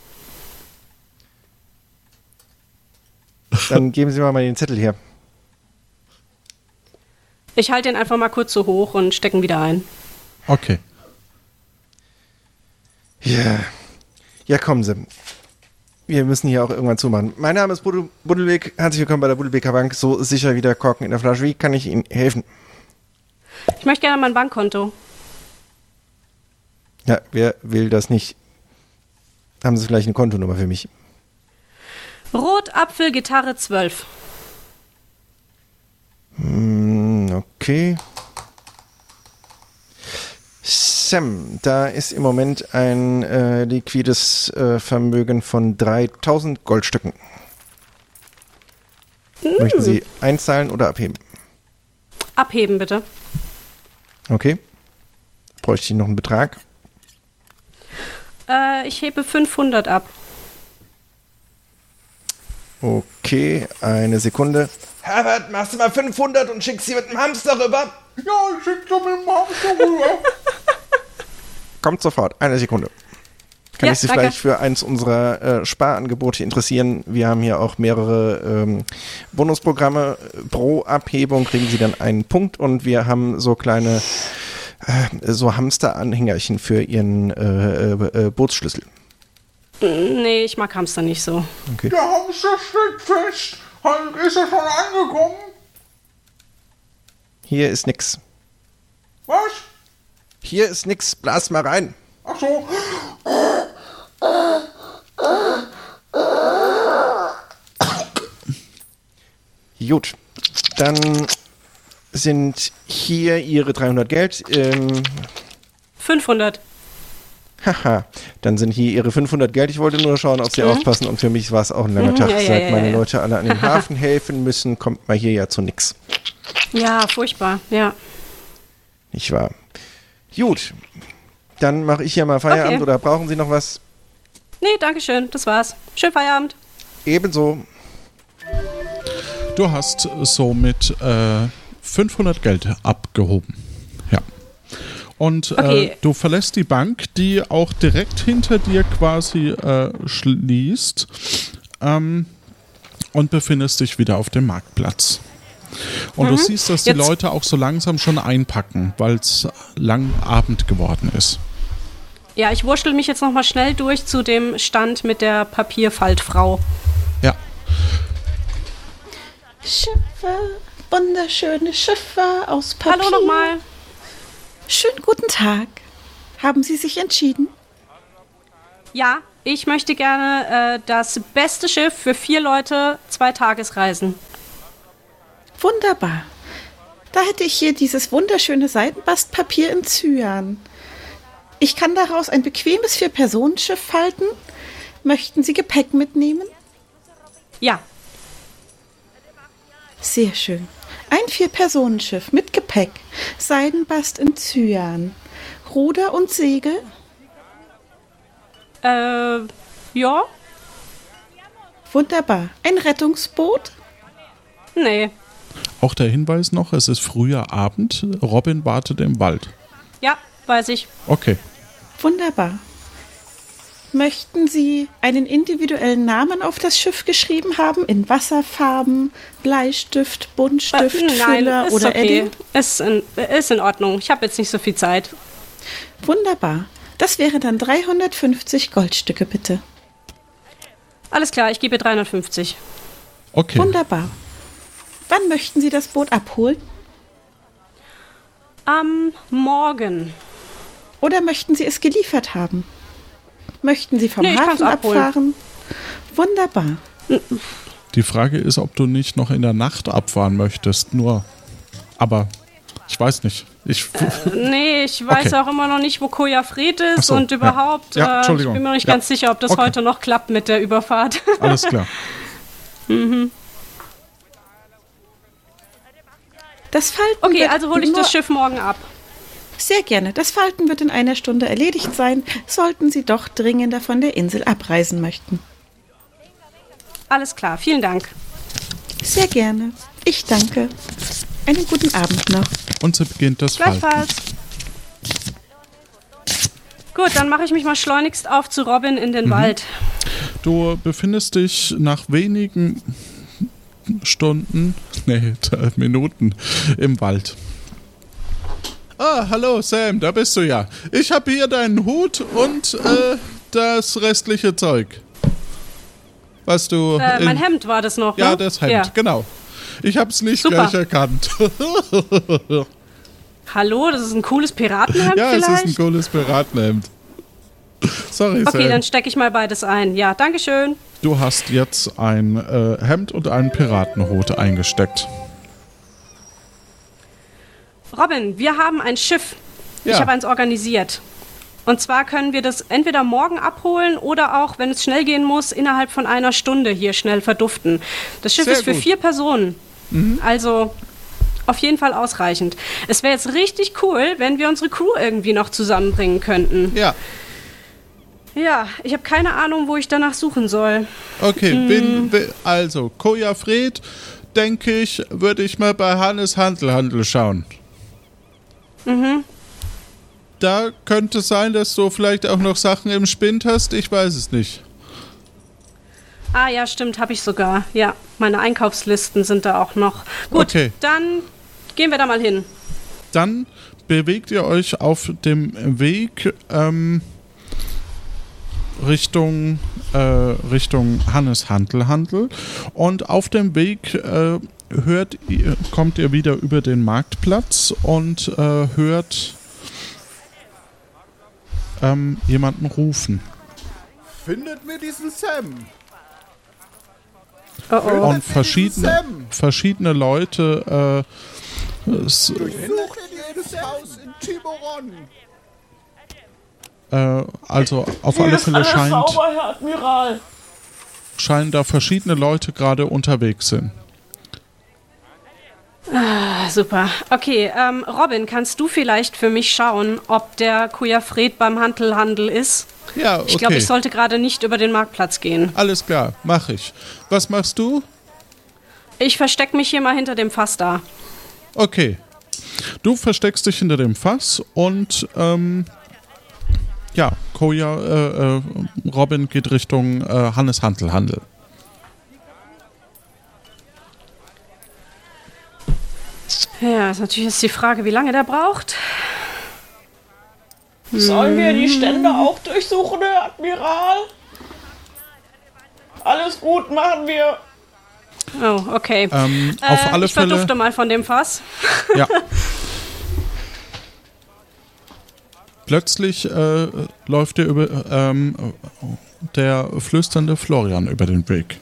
Dann geben Sie mir mal den Zettel her. Ich halte den einfach mal kurz so hoch und stecken wieder ein. Okay. Ja. Ja, kommen Sie. Wir müssen hier auch irgendwann zumachen. Mein Name ist Buddelweg. Herzlich willkommen bei der Buddelbeker Bank. So sicher wie der Korken in der Flasche. Wie kann ich Ihnen helfen? Ich möchte gerne mein Bankkonto. Ja, wer will das nicht? Haben Sie vielleicht eine Kontonummer für mich? Rot, Apfel, Gitarre 12. Hm, okay. Sam, da ist im Moment ein äh, liquides äh, Vermögen von 3000 Goldstücken. Möchten Sie einzahlen oder abheben? Abheben, bitte. Okay. Bräuchte ich noch einen Betrag? Äh, ich hebe 500 ab. Okay, eine Sekunde. Herbert, machst du mal 500 und schickst sie mit dem Hamster rüber? Ja, ich schick doch mit dem Hamster rüber. *laughs* Kommt sofort, eine Sekunde. Kann Ja, ich Sie danke. vielleicht für eins unserer äh, Sparangebote interessieren? Wir haben hier auch mehrere ähm, Bonusprogramme. Pro Abhebung kriegen Sie dann einen Punkt und wir haben so kleine äh, so Hamsteranhängerchen für Ihren äh, äh, äh, Bootsschlüssel. Nee, ich mag Hamster nicht so. Okay. Der Hamster steckt fest. Ist er schon angekommen? Hier ist nix. Was? Hier ist nix. Blas mal rein. Ach so. Gut. Dann sind hier Ihre 300 Geld. Ähm, 500. Haha, dann sind hier Ihre 500 Geld. Ich wollte nur schauen, ob Sie aufpassen. Und für mich war es auch ein langer Mhm, Tag. ja, ja, Seit ja, meine ja. Leute alle an den *laughs* Hafen helfen müssen, kommt man hier ja zu nix. Ja, furchtbar. Ja. Nicht wahr? Gut, dann mache ich hier mal Feierabend. Okay. Oder brauchen Sie noch was? Nee, danke schön. Das war's. Schönen Feierabend. Ebenso. Du hast somit äh, 500 Geld abgehoben. Ja. Und äh, Okay. du verlässt die Bank, die auch direkt hinter dir quasi äh, schließt ähm, und befindest dich wieder auf dem Marktplatz. Und du siehst, dass die Mhm. Jetzt- Leute auch so langsam schon einpacken, weil es lang Abend geworden ist. Ja, ich wurschtel mich jetzt noch mal schnell durch zu dem Stand mit der Papierfaltfrau. Ja. Schiffe, wunderschöne Schiffe aus Papier. Hallo nochmal. Schönen guten Tag. Haben Sie sich entschieden? Ja, ich möchte gerne äh, das beste Schiff für vier Leute, zwei Tagesreisen. Wunderbar. Da hätte ich hier dieses wunderschöne Seidenbastpapier in Cyan. Ich kann daraus ein bequemes Vier-Personen-Schiff falten. Möchten Sie Gepäck mitnehmen? Ja, Sehr schön. Ein Vier-Personen-Schiff mit Gepäck. Seidenbast in Cyan. Ruder und Segel? äh, ja, Wunderbar. Ein Rettungsboot? nee. Auch der Hinweis noch, es ist früher Abend, Robin wartet im Wald. Ja, weiß ich. Okay. Wunderbar. Möchten Sie einen individuellen Namen auf das Schiff geschrieben haben? In Wasserfarben, Bleistift, Buntstift, Äh, Nein, Füller ist oder okay. Edding? Ist in, ist in Ordnung. Ich habe jetzt nicht so viel Zeit. Wunderbar. Das wäre dann 350 Goldstücke, bitte. Alles klar, ich gebe 350. Okay. Wunderbar. Wann möchten Sie das Boot abholen? Am Morgen. Oder möchten Sie es geliefert haben? Möchten Sie vom Nee, ich Hafen abfahren? Wunderbar. Die Frage ist, ob du nicht noch in der Nacht abfahren möchtest. Nur, aber ich weiß nicht. Ich, Nee, ich weiß Okay. auch immer noch nicht, wo Koja Fred ist so, und ja. überhaupt. Ja, äh, ich Entschuldigung. bin mir noch nicht Ja. ganz sicher, ob das Okay. heute noch klappt mit der Überfahrt. *laughs* alles klar. Das Falten Okay, also hole ich das Schiff morgen ab. Sehr gerne. Das Falten wird in einer Stunde erledigt sein, sollten Sie doch dringender von der Insel abreisen möchten. Alles klar, vielen Dank. Sehr gerne. Ich danke. Einen guten Abend noch. Und so beginnt das Falten. Gleichfalls. Gut, dann mache ich mich mal schleunigst auf zu Robin in den Wald. Du befindest dich nach wenigen Stunden, nee, *laughs* Minuten im Wald. Ah, hallo Sam, da bist du ja. Ich habe hier deinen Hut und äh, das restliche Zeug. Was du. Äh, in- mein Hemd war das noch, Ja, ne? das Hemd, Ja. genau. Ich hab's nicht Super. gleich erkannt. *laughs* Hallo, das ist ein cooles Piratenhemd ja, es vielleicht? ist ein cooles Piratenhemd. Sorry, okay, Sam. dann stecke ich mal beides ein. Ja, Dankeschön. Du hast jetzt ein äh, Hemd und einen Piratenhut eingesteckt. Robin, wir haben ein Schiff. Ja. Ich habe eins organisiert. Und zwar können wir das entweder morgen abholen oder auch, wenn es schnell gehen muss, innerhalb von einer Stunde hier schnell verduften. Das Schiff Sehr ist für gut. vier Personen. Also auf jeden Fall ausreichend. Es wäre jetzt richtig cool, wenn wir unsere Crew irgendwie noch zusammenbringen könnten. Ja, Ja, ich habe keine Ahnung, wo ich danach suchen soll. okay. Hm. Wen, wen, also, Koja Fred, denke ich, würde ich mal bei Hannes Handel Handel schauen. Mhm. Da könnte sein, dass du vielleicht auch noch Sachen im Spind hast. Ich weiß es nicht. Ah ja, stimmt, habe ich sogar. Ja, meine Einkaufslisten sind da auch noch. Gut, Okay. dann gehen wir da mal hin. Dann bewegt ihr euch auf dem Weg ähm, Richtung, äh, Richtung Hannes Handel Handel. Und auf dem Weg äh, hört ihr, kommt ihr wieder über den Marktplatz und äh, hört ähm, jemanden rufen. Findet mir diesen Sam. Oh oh. Und verschiedene, Sam. verschiedene Leute äh, es, äh, also auf Hier alle Fälle alles scheint, sauber, Herr Admiral. scheinen da verschiedene Leute gerade unterwegs sind. Ah, super. Okay, ähm, Robin, kannst du vielleicht für mich schauen, ob der Kujafred beim Handelhandel ist? Ja, okay. Ich glaube, ich sollte gerade nicht über den Marktplatz gehen. Alles klar, mach ich. Was machst du? Ich verstecke mich hier mal hinter dem Fass da. Okay. Du versteckst dich hinter dem Fass und ähm, ja, Koja, äh, äh, Robin geht Richtung äh, Hannes Handel Handel. Ja, ist natürlich jetzt die Frage, wie lange der braucht. Sollen wir die Stände auch durchsuchen, Herr Admiral? Alles gut, machen wir. Oh, okay. Ähm, Äh, auf alle ich Fälle. verdufte mal von dem Fass. Ja. *laughs* Plötzlich äh, läuft dir über ähm, der flüsternde Florian über den Weg.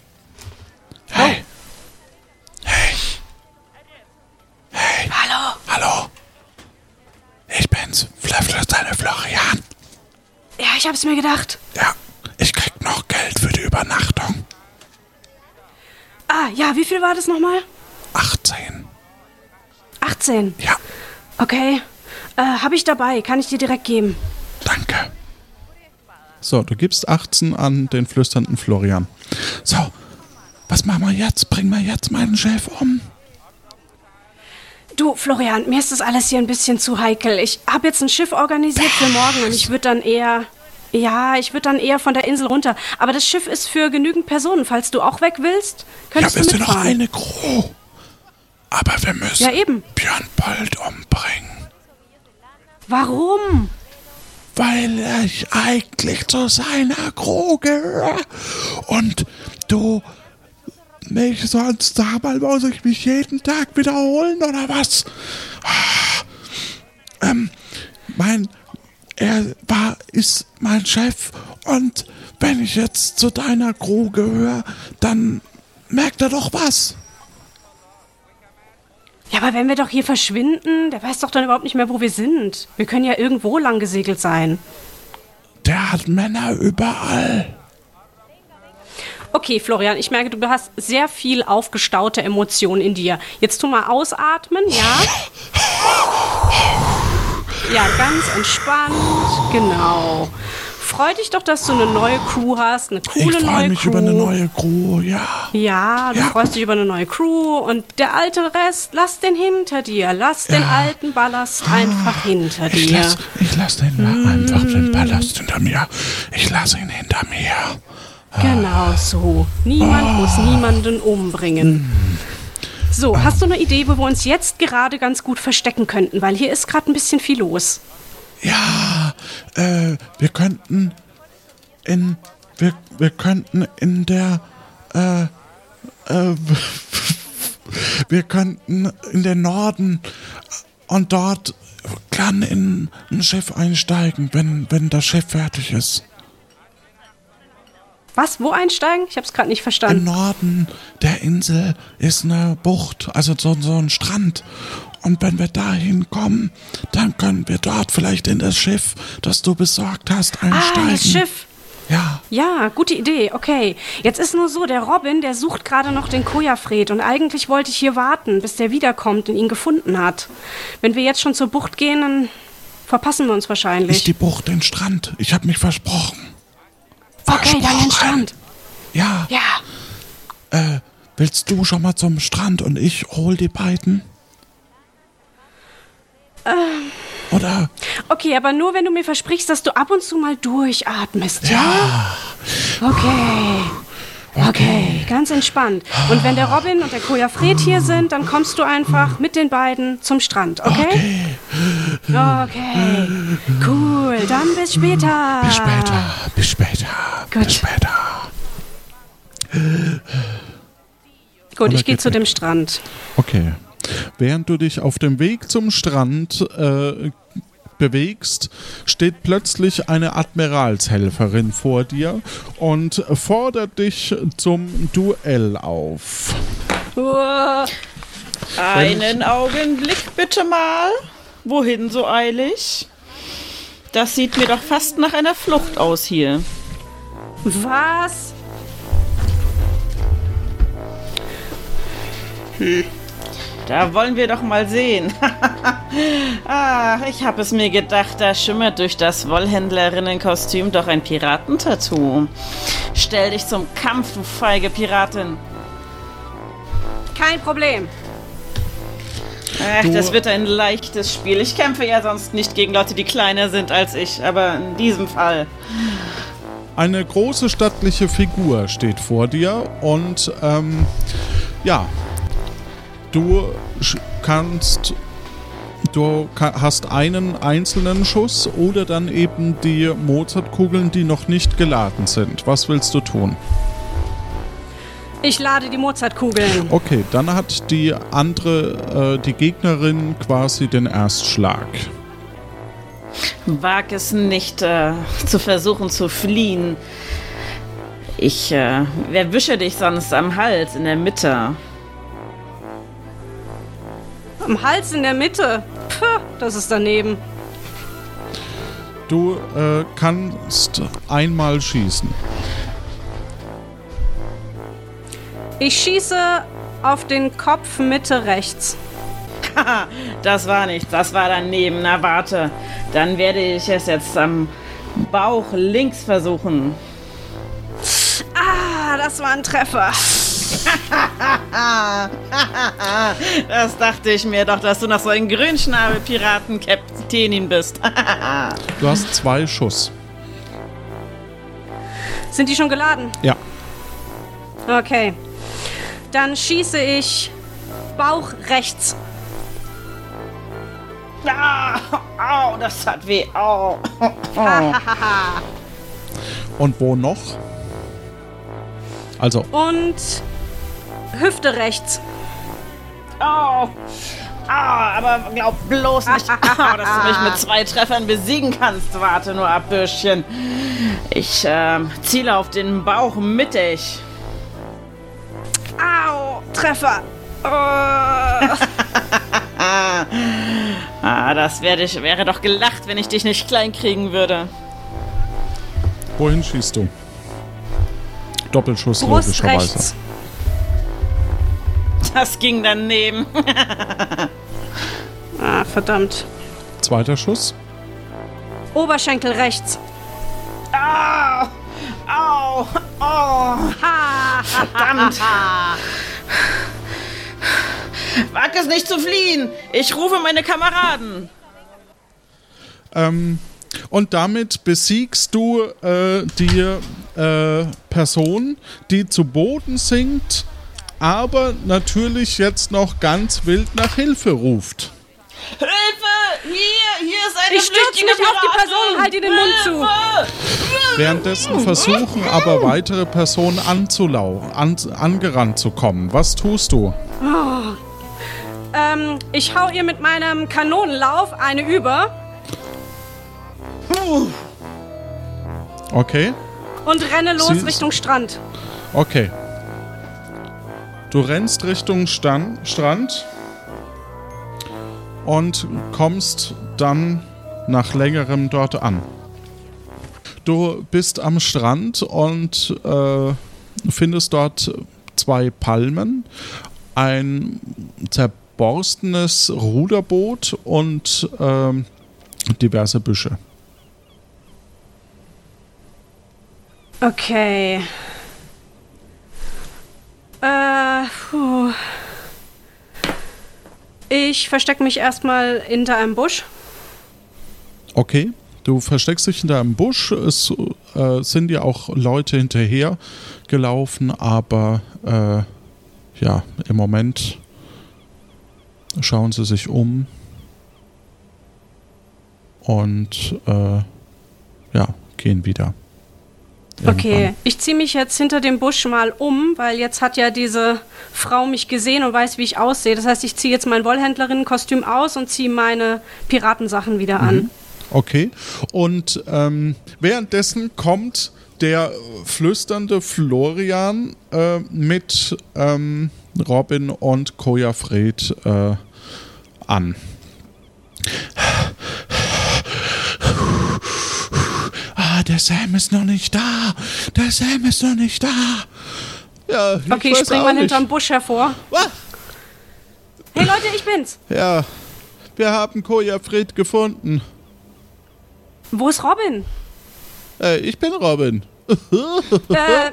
Hey. Hey. Hey. Hallo. Hallo. Ich bin's, flüsternde Florian. Ja, ich hab's mir gedacht. Ja, ich krieg noch Geld für die Übernachtung. Ah, ja, wie viel war das nochmal? 18. 18. Ja, Okay. Äh, hab ich dabei. Kann ich dir direkt geben. danke. So, du gibst 18 an den flüsternden Florian. So, was machen wir jetzt? Bringen wir jetzt meinen Chef um? Du, Florian, mir ist das alles hier ein bisschen zu heikel. Ich habe jetzt ein Schiff organisiert für morgen und ich würde dann eher. Ja, ich würde dann eher von der Insel runter. Aber das Schiff ist für genügend Personen. Falls du auch weg willst, könntest ja, wir du sind noch mitfahren. eine Crew. Aber wir müssen Ja, eben. Björn Bold umbringen. Warum? Weil ich eigentlich zu seiner Crew gehöre. Und du mich sonst dabei muss ich mich jeden Tag wiederholen oder was? Ah, Ähm, mein, er war, ist mein Chef und wenn ich jetzt zu deiner Crew gehöre, dann merkt er doch was. Ja, aber wenn wir doch hier verschwinden, der weiß doch dann überhaupt nicht mehr, wo wir sind. Wir können ja irgendwo lang gesegelt sein. Der hat Männer überall. Okay, Florian, ich merke, du hast sehr viel aufgestaute Emotionen in dir. Jetzt tu mal ausatmen, ja? Ja, ganz entspannt. Genau. Freu dich doch, dass du eine neue Crew hast, eine coole ich neue freue mich Crew. über eine neue Crew, ja. Ja, du Ja. freust dich über eine neue Crew und der alte Rest, lass den hinter dir. Lass den alten Ballast einfach hinter Ich dir. lass, ich lass den einfach den Ballast hinter mir. Ich lasse ihn hinter mir. Genau so. Niemand muss niemanden umbringen. So, hast du eine Idee, wo wir uns jetzt gerade ganz gut verstecken könnten? Weil hier ist gerade ein bisschen viel los. Ja, äh, wir könnten in, wir, wir könnten in der, äh, äh, *laughs* wir könnten in den Norden und dort kann in ein Schiff einsteigen, wenn, wenn das Schiff fertig ist. Was? Wo einsteigen? Ich habe es gerade nicht Im verstanden. Norden der Insel ist eine Bucht, also so, so ein Strand. Und wenn wir dahin kommen, dann können wir dort vielleicht in das Schiff, das du besorgt hast, Ah, einsteigen. das Schiff. Ja. Ja, gute Idee. Okay. Jetzt ist nur so, der Robin, der sucht gerade noch den Kojafred und eigentlich wollte ich hier warten, bis der wiederkommt und ihn gefunden hat. Wenn wir jetzt schon zur Bucht gehen, dann verpassen wir uns wahrscheinlich. Ist die Bucht den Strand? Ich habe mich versprochen. Okay, dann den Strand. Ja. Ja. Äh, willst du schon mal zum Strand und ich hol die beiden? Ähm. Oder? Okay, aber nur wenn du mir versprichst, dass du ab und zu mal durchatmest, ja? Okay. Okay, ganz entspannt. Und wenn der Robin und der Kojafred hier sind, dann kommst du einfach mit den beiden zum Strand, okay? Okay. Cool, dann bis später. Bis später. Bis später. Gut. Bis später. Gut, ich gehe zu weg? dem Strand. Okay. Während du dich auf dem Weg zum Strand äh, bewegst, steht plötzlich eine Admiralshelferin vor dir und fordert dich zum Duell auf. Uah. Einen Augenblick bitte mal. Wohin so eilig? Das sieht mir doch fast nach einer Flucht aus hier. Was? Da wollen wir doch mal sehen. *laughs* ah, ich habe es mir gedacht, da schimmert durch das Wollhändlerinnenkostüm doch ein Piratentattoo. Stell dich zum Kampf, du feige Piratin. Kein Problem. Ach, Du- das wird ein leichtes Spiel. Ich kämpfe ja sonst nicht gegen Leute, die kleiner sind als ich, aber in diesem Fall. Eine große stattliche Figur steht vor dir und ähm, ja, du sch- kannst, du ka hast einen einzelnen Schuss oder dann eben die Mozartkugeln, die noch nicht geladen sind. Was willst du tun? Ich lade die Mozartkugeln. Okay, dann hat die andere, äh, die Gegnerin quasi den Erstschlag. Wag es nicht, äh, zu versuchen zu fliehen. Ich äh, erwische dich sonst am Hals in der Mitte. Am Hals in der Mitte. Puh, das ist daneben. Du äh, kannst einmal schießen. Ich schieße auf den Kopf Mitte rechts. Haha, das war nichts, das war daneben. Na warte, dann werde ich es jetzt am Bauch links versuchen. Ah, das war ein Treffer. *laughs* Das dachte ich mir doch, dass du noch so ein Grünschnabel-Piraten-Kapitänin bist. *laughs* Du hast zwei Schuss. Sind die schon geladen? Ja. Okay. Dann schieße ich Bauch rechts. Ah, au, das hat weh. Au. *laughs* Und wo noch? Also, Und Hüfte rechts. Au. Ah, aber glaub bloß nicht, *laughs* *laughs* dass du mich mit zwei Treffern besiegen kannst. Warte nur ab, Bürschchen. Ich ähm, ziele auf den Bauch mittig. Au, Treffer. Oh. *laughs* Ah, das wär ich, wäre doch gelacht, wenn ich dich nicht klein kriegen würde. wohin schießt du? Doppelschuss Brust logischerweise. rechts. Das ging daneben. *laughs* Ah, verdammt. zweiter Schuss. Oberschenkel rechts. Au! Au! Oh! Verdammt! Wag es nicht zu fliehen! Ich rufe meine Kameraden! Ähm, und damit besiegst du äh, die äh, Person, die zu Boden sinkt, aber natürlich jetzt noch ganz wild nach Hilfe ruft. Hilfe! Hier! Hier ist eine Ich stürze mich auf die! Person und halte ihr den Mund zu. Währenddessen versuchen aber weitere Personen anzulau an, angerannt zu kommen. Was tust du? Ähm, ich hau ihr mit meinem Kanonenlauf eine über Okay, und renne los Sie- Richtung Strand. okay. Du rennst Richtung Stan Strand und kommst dann nach längerem dort an. Du bist am Strand und äh, findest dort zwei Palmen, ein zerborstenes Ruderboot und ähm, diverse Büsche. Okay. Äh, puh. Ich verstecke mich erstmal hinter einem Busch. Okay, du versteckst dich hinter einem Busch. Es äh, sind dir auch Leute hinterher gelaufen, aber äh, ja, im Moment schauen sie sich um und äh, ja, gehen wieder. Okay, ich ziehe mich jetzt hinter dem Busch mal um, weil jetzt hat ja diese Frau mich gesehen und weiß, wie ich aussehe. Das heißt, ich ziehe jetzt mein Wollhändlerinnenkostüm aus und ziehe meine Piratensachen wieder an. Okay. Und ähm, währenddessen kommt der flüsternde Florian äh, mit ähm, Robin und Koja Fred äh, an. Ah, der Sam ist noch nicht da. Der Sam ist noch nicht da. Ja, ich Okay, ich spring mal hinterm Busch hervor. Was? Hey Leute, ich bin's. Ja, wir haben Koja Fred gefunden. Wo ist Robin? Äh, ich bin Robin. äh, *laughs*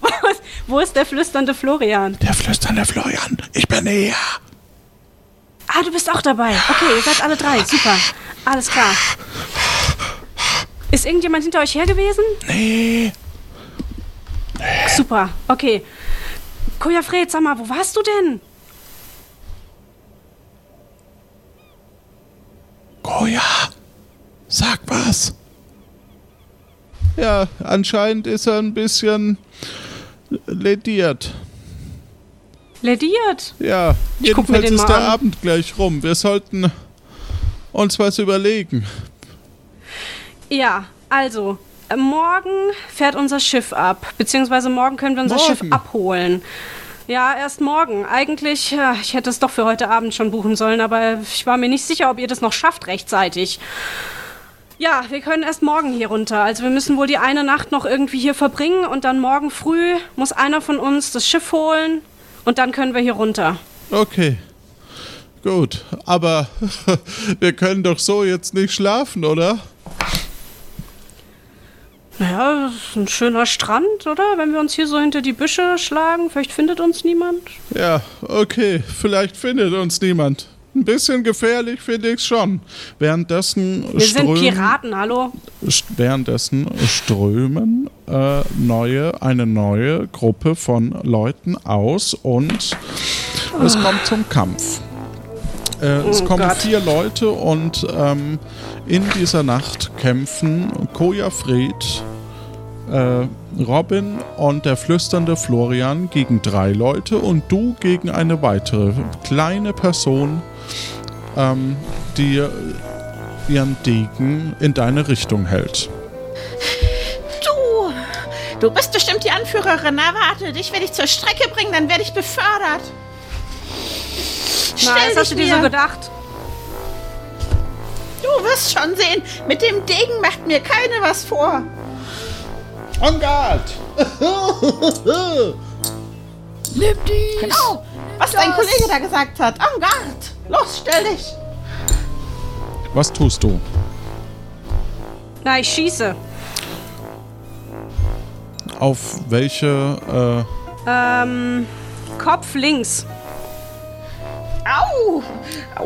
wo, ist, wo ist der flüsternde Florian? Der flüsternde Florian, ich bin hier. Ah, du bist auch dabei. Okay, ihr seid alle drei. Super. Alles klar. Ist irgendjemand hinter euch her gewesen? Nee. Super. Okay. Koja Fred, sag mal, wo warst du denn? Koja, sag was. Ja, anscheinend ist er ein bisschen lediert. Lediert. Ja, Ich guck mir jedenfalls den ist mal der an. Abend gleich rum. Wir sollten uns was überlegen. Ja, also, äh, morgen fährt unser Schiff ab. Beziehungsweise morgen können wir unser Morgen? Schiff abholen. Ja, erst morgen. Eigentlich, ich hätte es doch für heute Abend schon buchen sollen, aber ich war mir nicht sicher, ob ihr das noch schafft rechtzeitig. Ja, wir können erst morgen hier runter. Also wir müssen wohl die eine Nacht noch irgendwie hier verbringen und dann morgen früh muss einer von uns das Schiff holen und dann können wir hier runter. Okay. Gut, aber *laughs* wir können doch so jetzt nicht schlafen, oder? Naja, das ist ein schöner Strand, oder? Wenn wir uns hier so hinter die Büsche schlagen, vielleicht findet uns niemand. Ja, okay, vielleicht findet uns niemand. Ein bisschen gefährlich finde ich schon. Währenddessen Wir sind strömen, Piraten, hallo? währenddessen strömen äh, neue, eine neue Gruppe von Leuten aus und es kommt zum Kampf. Äh, es Oh kommen Gott. vier Leute und ähm, in dieser Nacht kämpfen Koja Fred, äh, Robin und der flüsternde Florian gegen drei Leute und du gegen eine weitere kleine Person, ähm, die ihren Degen in deine Richtung hält. Du! Du bist bestimmt die Anführerin. Na warte, dich werde ich zur Strecke bringen, dann werde ich befördert. Na, das hast du dir so gedacht. Du wirst schon sehen, mit dem Degen macht mir keine was vor. En garde! Genau, was dein Kollege da gesagt hat. En garde. Los, stell dich. Was tust du? Na, ich schieße. Auf welche, Ähm, Kopf links.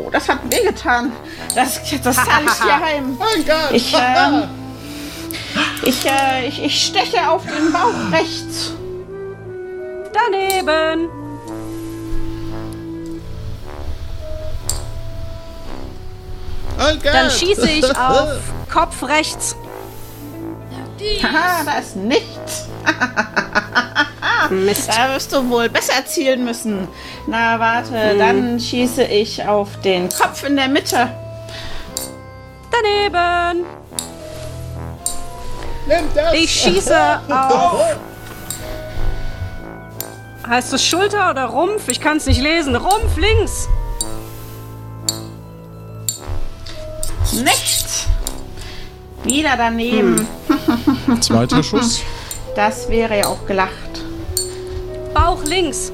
Au, das hat wehgetan. Das, das *laughs* zahle ich hier heim. Mein Gott! Ich, *laughs* ähm, ich, äh, ich, ich steche auf den Bauch rechts. Daneben. Dann schieße ich *laughs* auf Kopf rechts. Haha, da ist nichts. Mist. Da wirst du wohl besser zielen müssen. Na, warte, dann schieße ich auf den Kopf in der Mitte. Daneben. Ich schieße *laughs* auf. Heißt es Schulter oder Rumpf? Ich kann es nicht lesen. Rumpf links. Nichts. Wieder daneben. *laughs* Zweiter Schuss. Das wäre ja auch gelacht. Bauch links.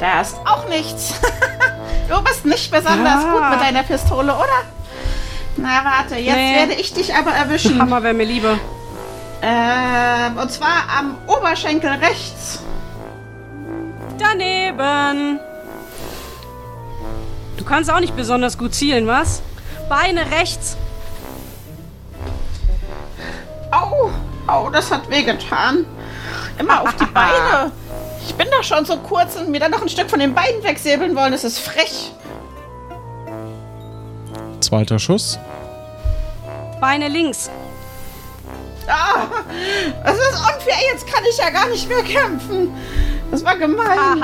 Da ist auch nichts. *laughs* du bist nicht besonders Ah. gut mit deiner Pistole, oder? Na, warte, jetzt Nee. werde ich dich aber erwischen. Hammer wäre mir lieber. Ähm, und zwar am Oberschenkel rechts. Daneben. Du kannst auch nicht besonders gut zielen, was? Beine rechts. Au, au, das hat wehgetan. Immer auf die Beine. Ich bin doch schon so kurz und mir dann noch ein Stück von den Beinen wegsäbeln wollen. Das ist frech. Zweiter Schuss. Beine links. Ah, das ist unfair. Jetzt kann ich ja gar nicht mehr kämpfen. Das war gemein.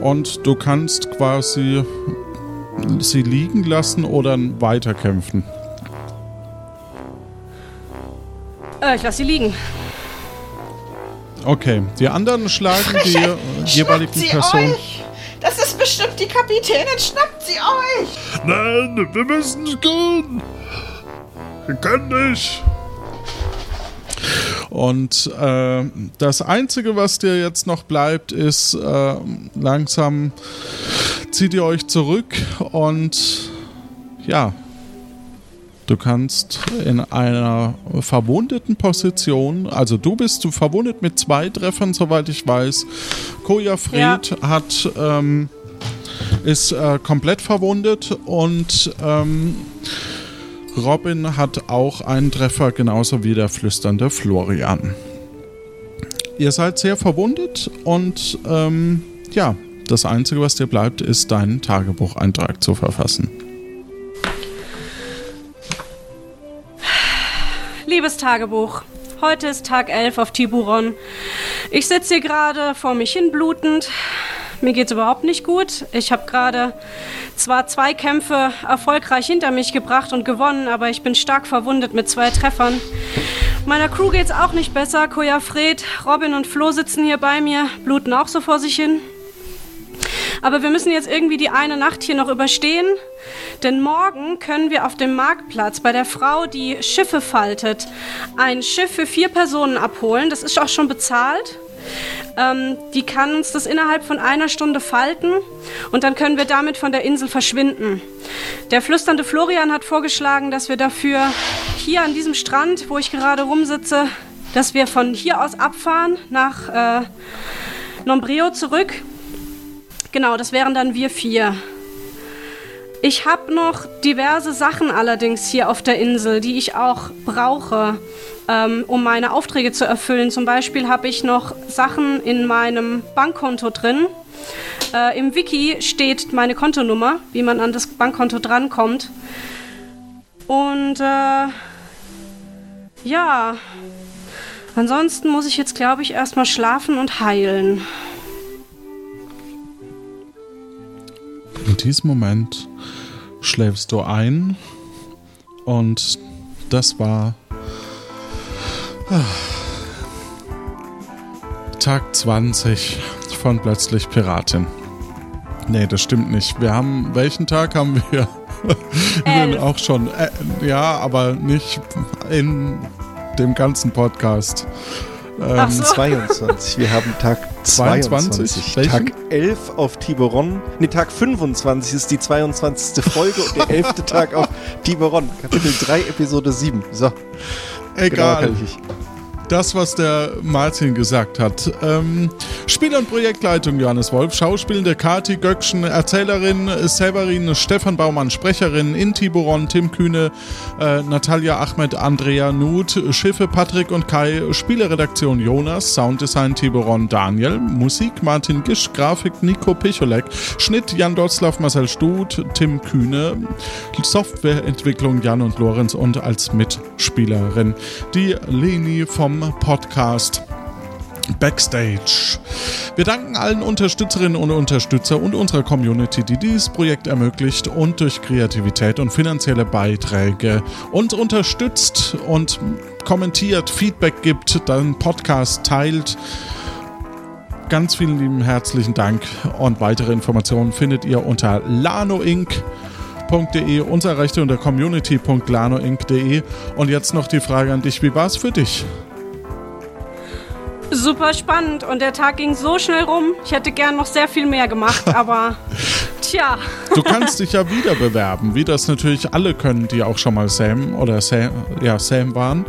Und du kannst quasi sie liegen lassen oder weiterkämpfen. Ich lass sie liegen. Okay, die anderen schlagen die äh, Schnappt jeweiligen sie Personen. euch. Das ist bestimmt die Kapitänin. Schnappt sie euch. Nein, wir müssen es gehen. Wir können nicht. Und äh, das Einzige, was dir jetzt noch bleibt, ist äh, langsam zieht ihr euch zurück und ja, du kannst in einer verwundeten Position, also du bist du verwundet mit zwei Treffern, soweit ich weiß. Koja Fred hat ähm, ist äh, komplett verwundet und ähm, Robin hat auch einen Treffer, genauso wie der flüsternde Florian. Ihr seid sehr verwundet und ähm, ja, das Einzige, was dir bleibt, ist deinen Tagebucheintrag zu verfassen. Liebes Tagebuch, heute ist Tag 11 auf Tiburon. Ich sitze hier gerade vor mich hin blutend. Mir geht's überhaupt nicht gut. Ich habe gerade zwar zwei Kämpfe erfolgreich hinter mich gebracht und gewonnen, aber ich bin stark verwundet mit zwei Treffern. Meiner Crew geht's auch nicht besser. Koja Fred, Robin und Flo sitzen hier bei mir, bluten auch so vor sich hin. Aber wir müssen jetzt irgendwie die eine Nacht hier noch überstehen, denn morgen können wir auf dem Marktplatz bei der Frau, die Schiffe faltet, ein Schiff für vier Personen abholen. Das ist auch schon bezahlt. Ähm, die kann uns das innerhalb von einer Stunde falten und dann können wir damit von der Insel verschwinden. Der flüsternde Florian hat vorgeschlagen, dass wir dafür hier an diesem Strand, wo ich gerade rumsitze, dass wir von hier aus abfahren nach äh, Nombreo zurück. Genau, das wären dann wir vier. Ich habe noch diverse Sachen allerdings hier auf der Insel, die ich auch brauche, ähm, um meine Aufträge zu erfüllen. Zum Beispiel habe ich noch Sachen in meinem Bankkonto drin. Äh, Im Wiki steht meine Kontonummer, wie man an das Bankkonto drankommt. Und äh, ja, ansonsten muss ich jetzt, glaube ich, erstmal schlafen und heilen. In diesem Moment schläfst du ein und das war ah, Tag 20 von Plötzlich Piratin. Nee, das stimmt nicht. Wir haben, welchen Tag haben wir? *laughs* wir auch schon, äh, ja, aber nicht in dem ganzen Podcast. Ähm, so. 22. Wir haben Tag 22. 22? Welchen? Tag 11 auf Tiburon. Nee, Tag 25 ist die 22. Folge und der *laughs* 11. Tag auf Tiburon. Kapitel 3, Episode 7. So. Egal. Genau, kann ich. Das, was der Martin gesagt hat. Ähm, Spiel- und Projektleitung Johannes Wolf, Schauspielende Kati Göckchen, Erzählerin Severin, Stefan Baumann, Sprecherin in Tiburon, Tim Kühne, äh, Natalia Ahmed, Andrea Nuth, Schiffe Patrick und Kai, Spieleredaktion Jonas, Sounddesign Tiburon Daniel, Musik Martin Gisch, Grafik Nico Picholek, Schnitt Jan Dotzlaff, Marcel Stut, Tim Kühne, Softwareentwicklung Jan und Lorenz und als Mitspielerin die Leni vom Podcast Backstage. Wir danken allen Unterstützerinnen und Unterstützer und unserer Community, die dieses Projekt ermöglicht und durch Kreativität und finanzielle Beiträge uns unterstützt und kommentiert, Feedback gibt, den Podcast teilt. Ganz vielen lieben herzlichen Dank und weitere Informationen findet ihr unter lanoinc.de, unser Rechte unter community.lanoinc.de. Und jetzt noch die Frage an dich, wie war es für dich? Super spannend und der Tag ging so schnell rum. Ich hätte gern noch sehr viel mehr gemacht, *laughs* aber tja. Du kannst dich ja wieder bewerben, wie das natürlich alle können, die auch schon mal Sam oder Sam, ja, Sam waren.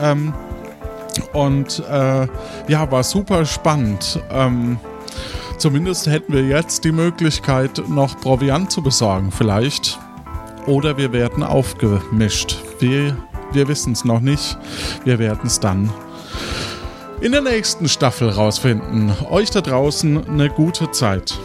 Ähm, und äh, ja, war super spannend. Ähm, zumindest hätten wir jetzt die Möglichkeit, noch Proviant zu besorgen, vielleicht. Oder wir werden aufgemischt. Wir, wir wissen es noch nicht. Wir werden es dann in der nächsten Staffel rausfinden. Euch da draußen eine gute Zeit.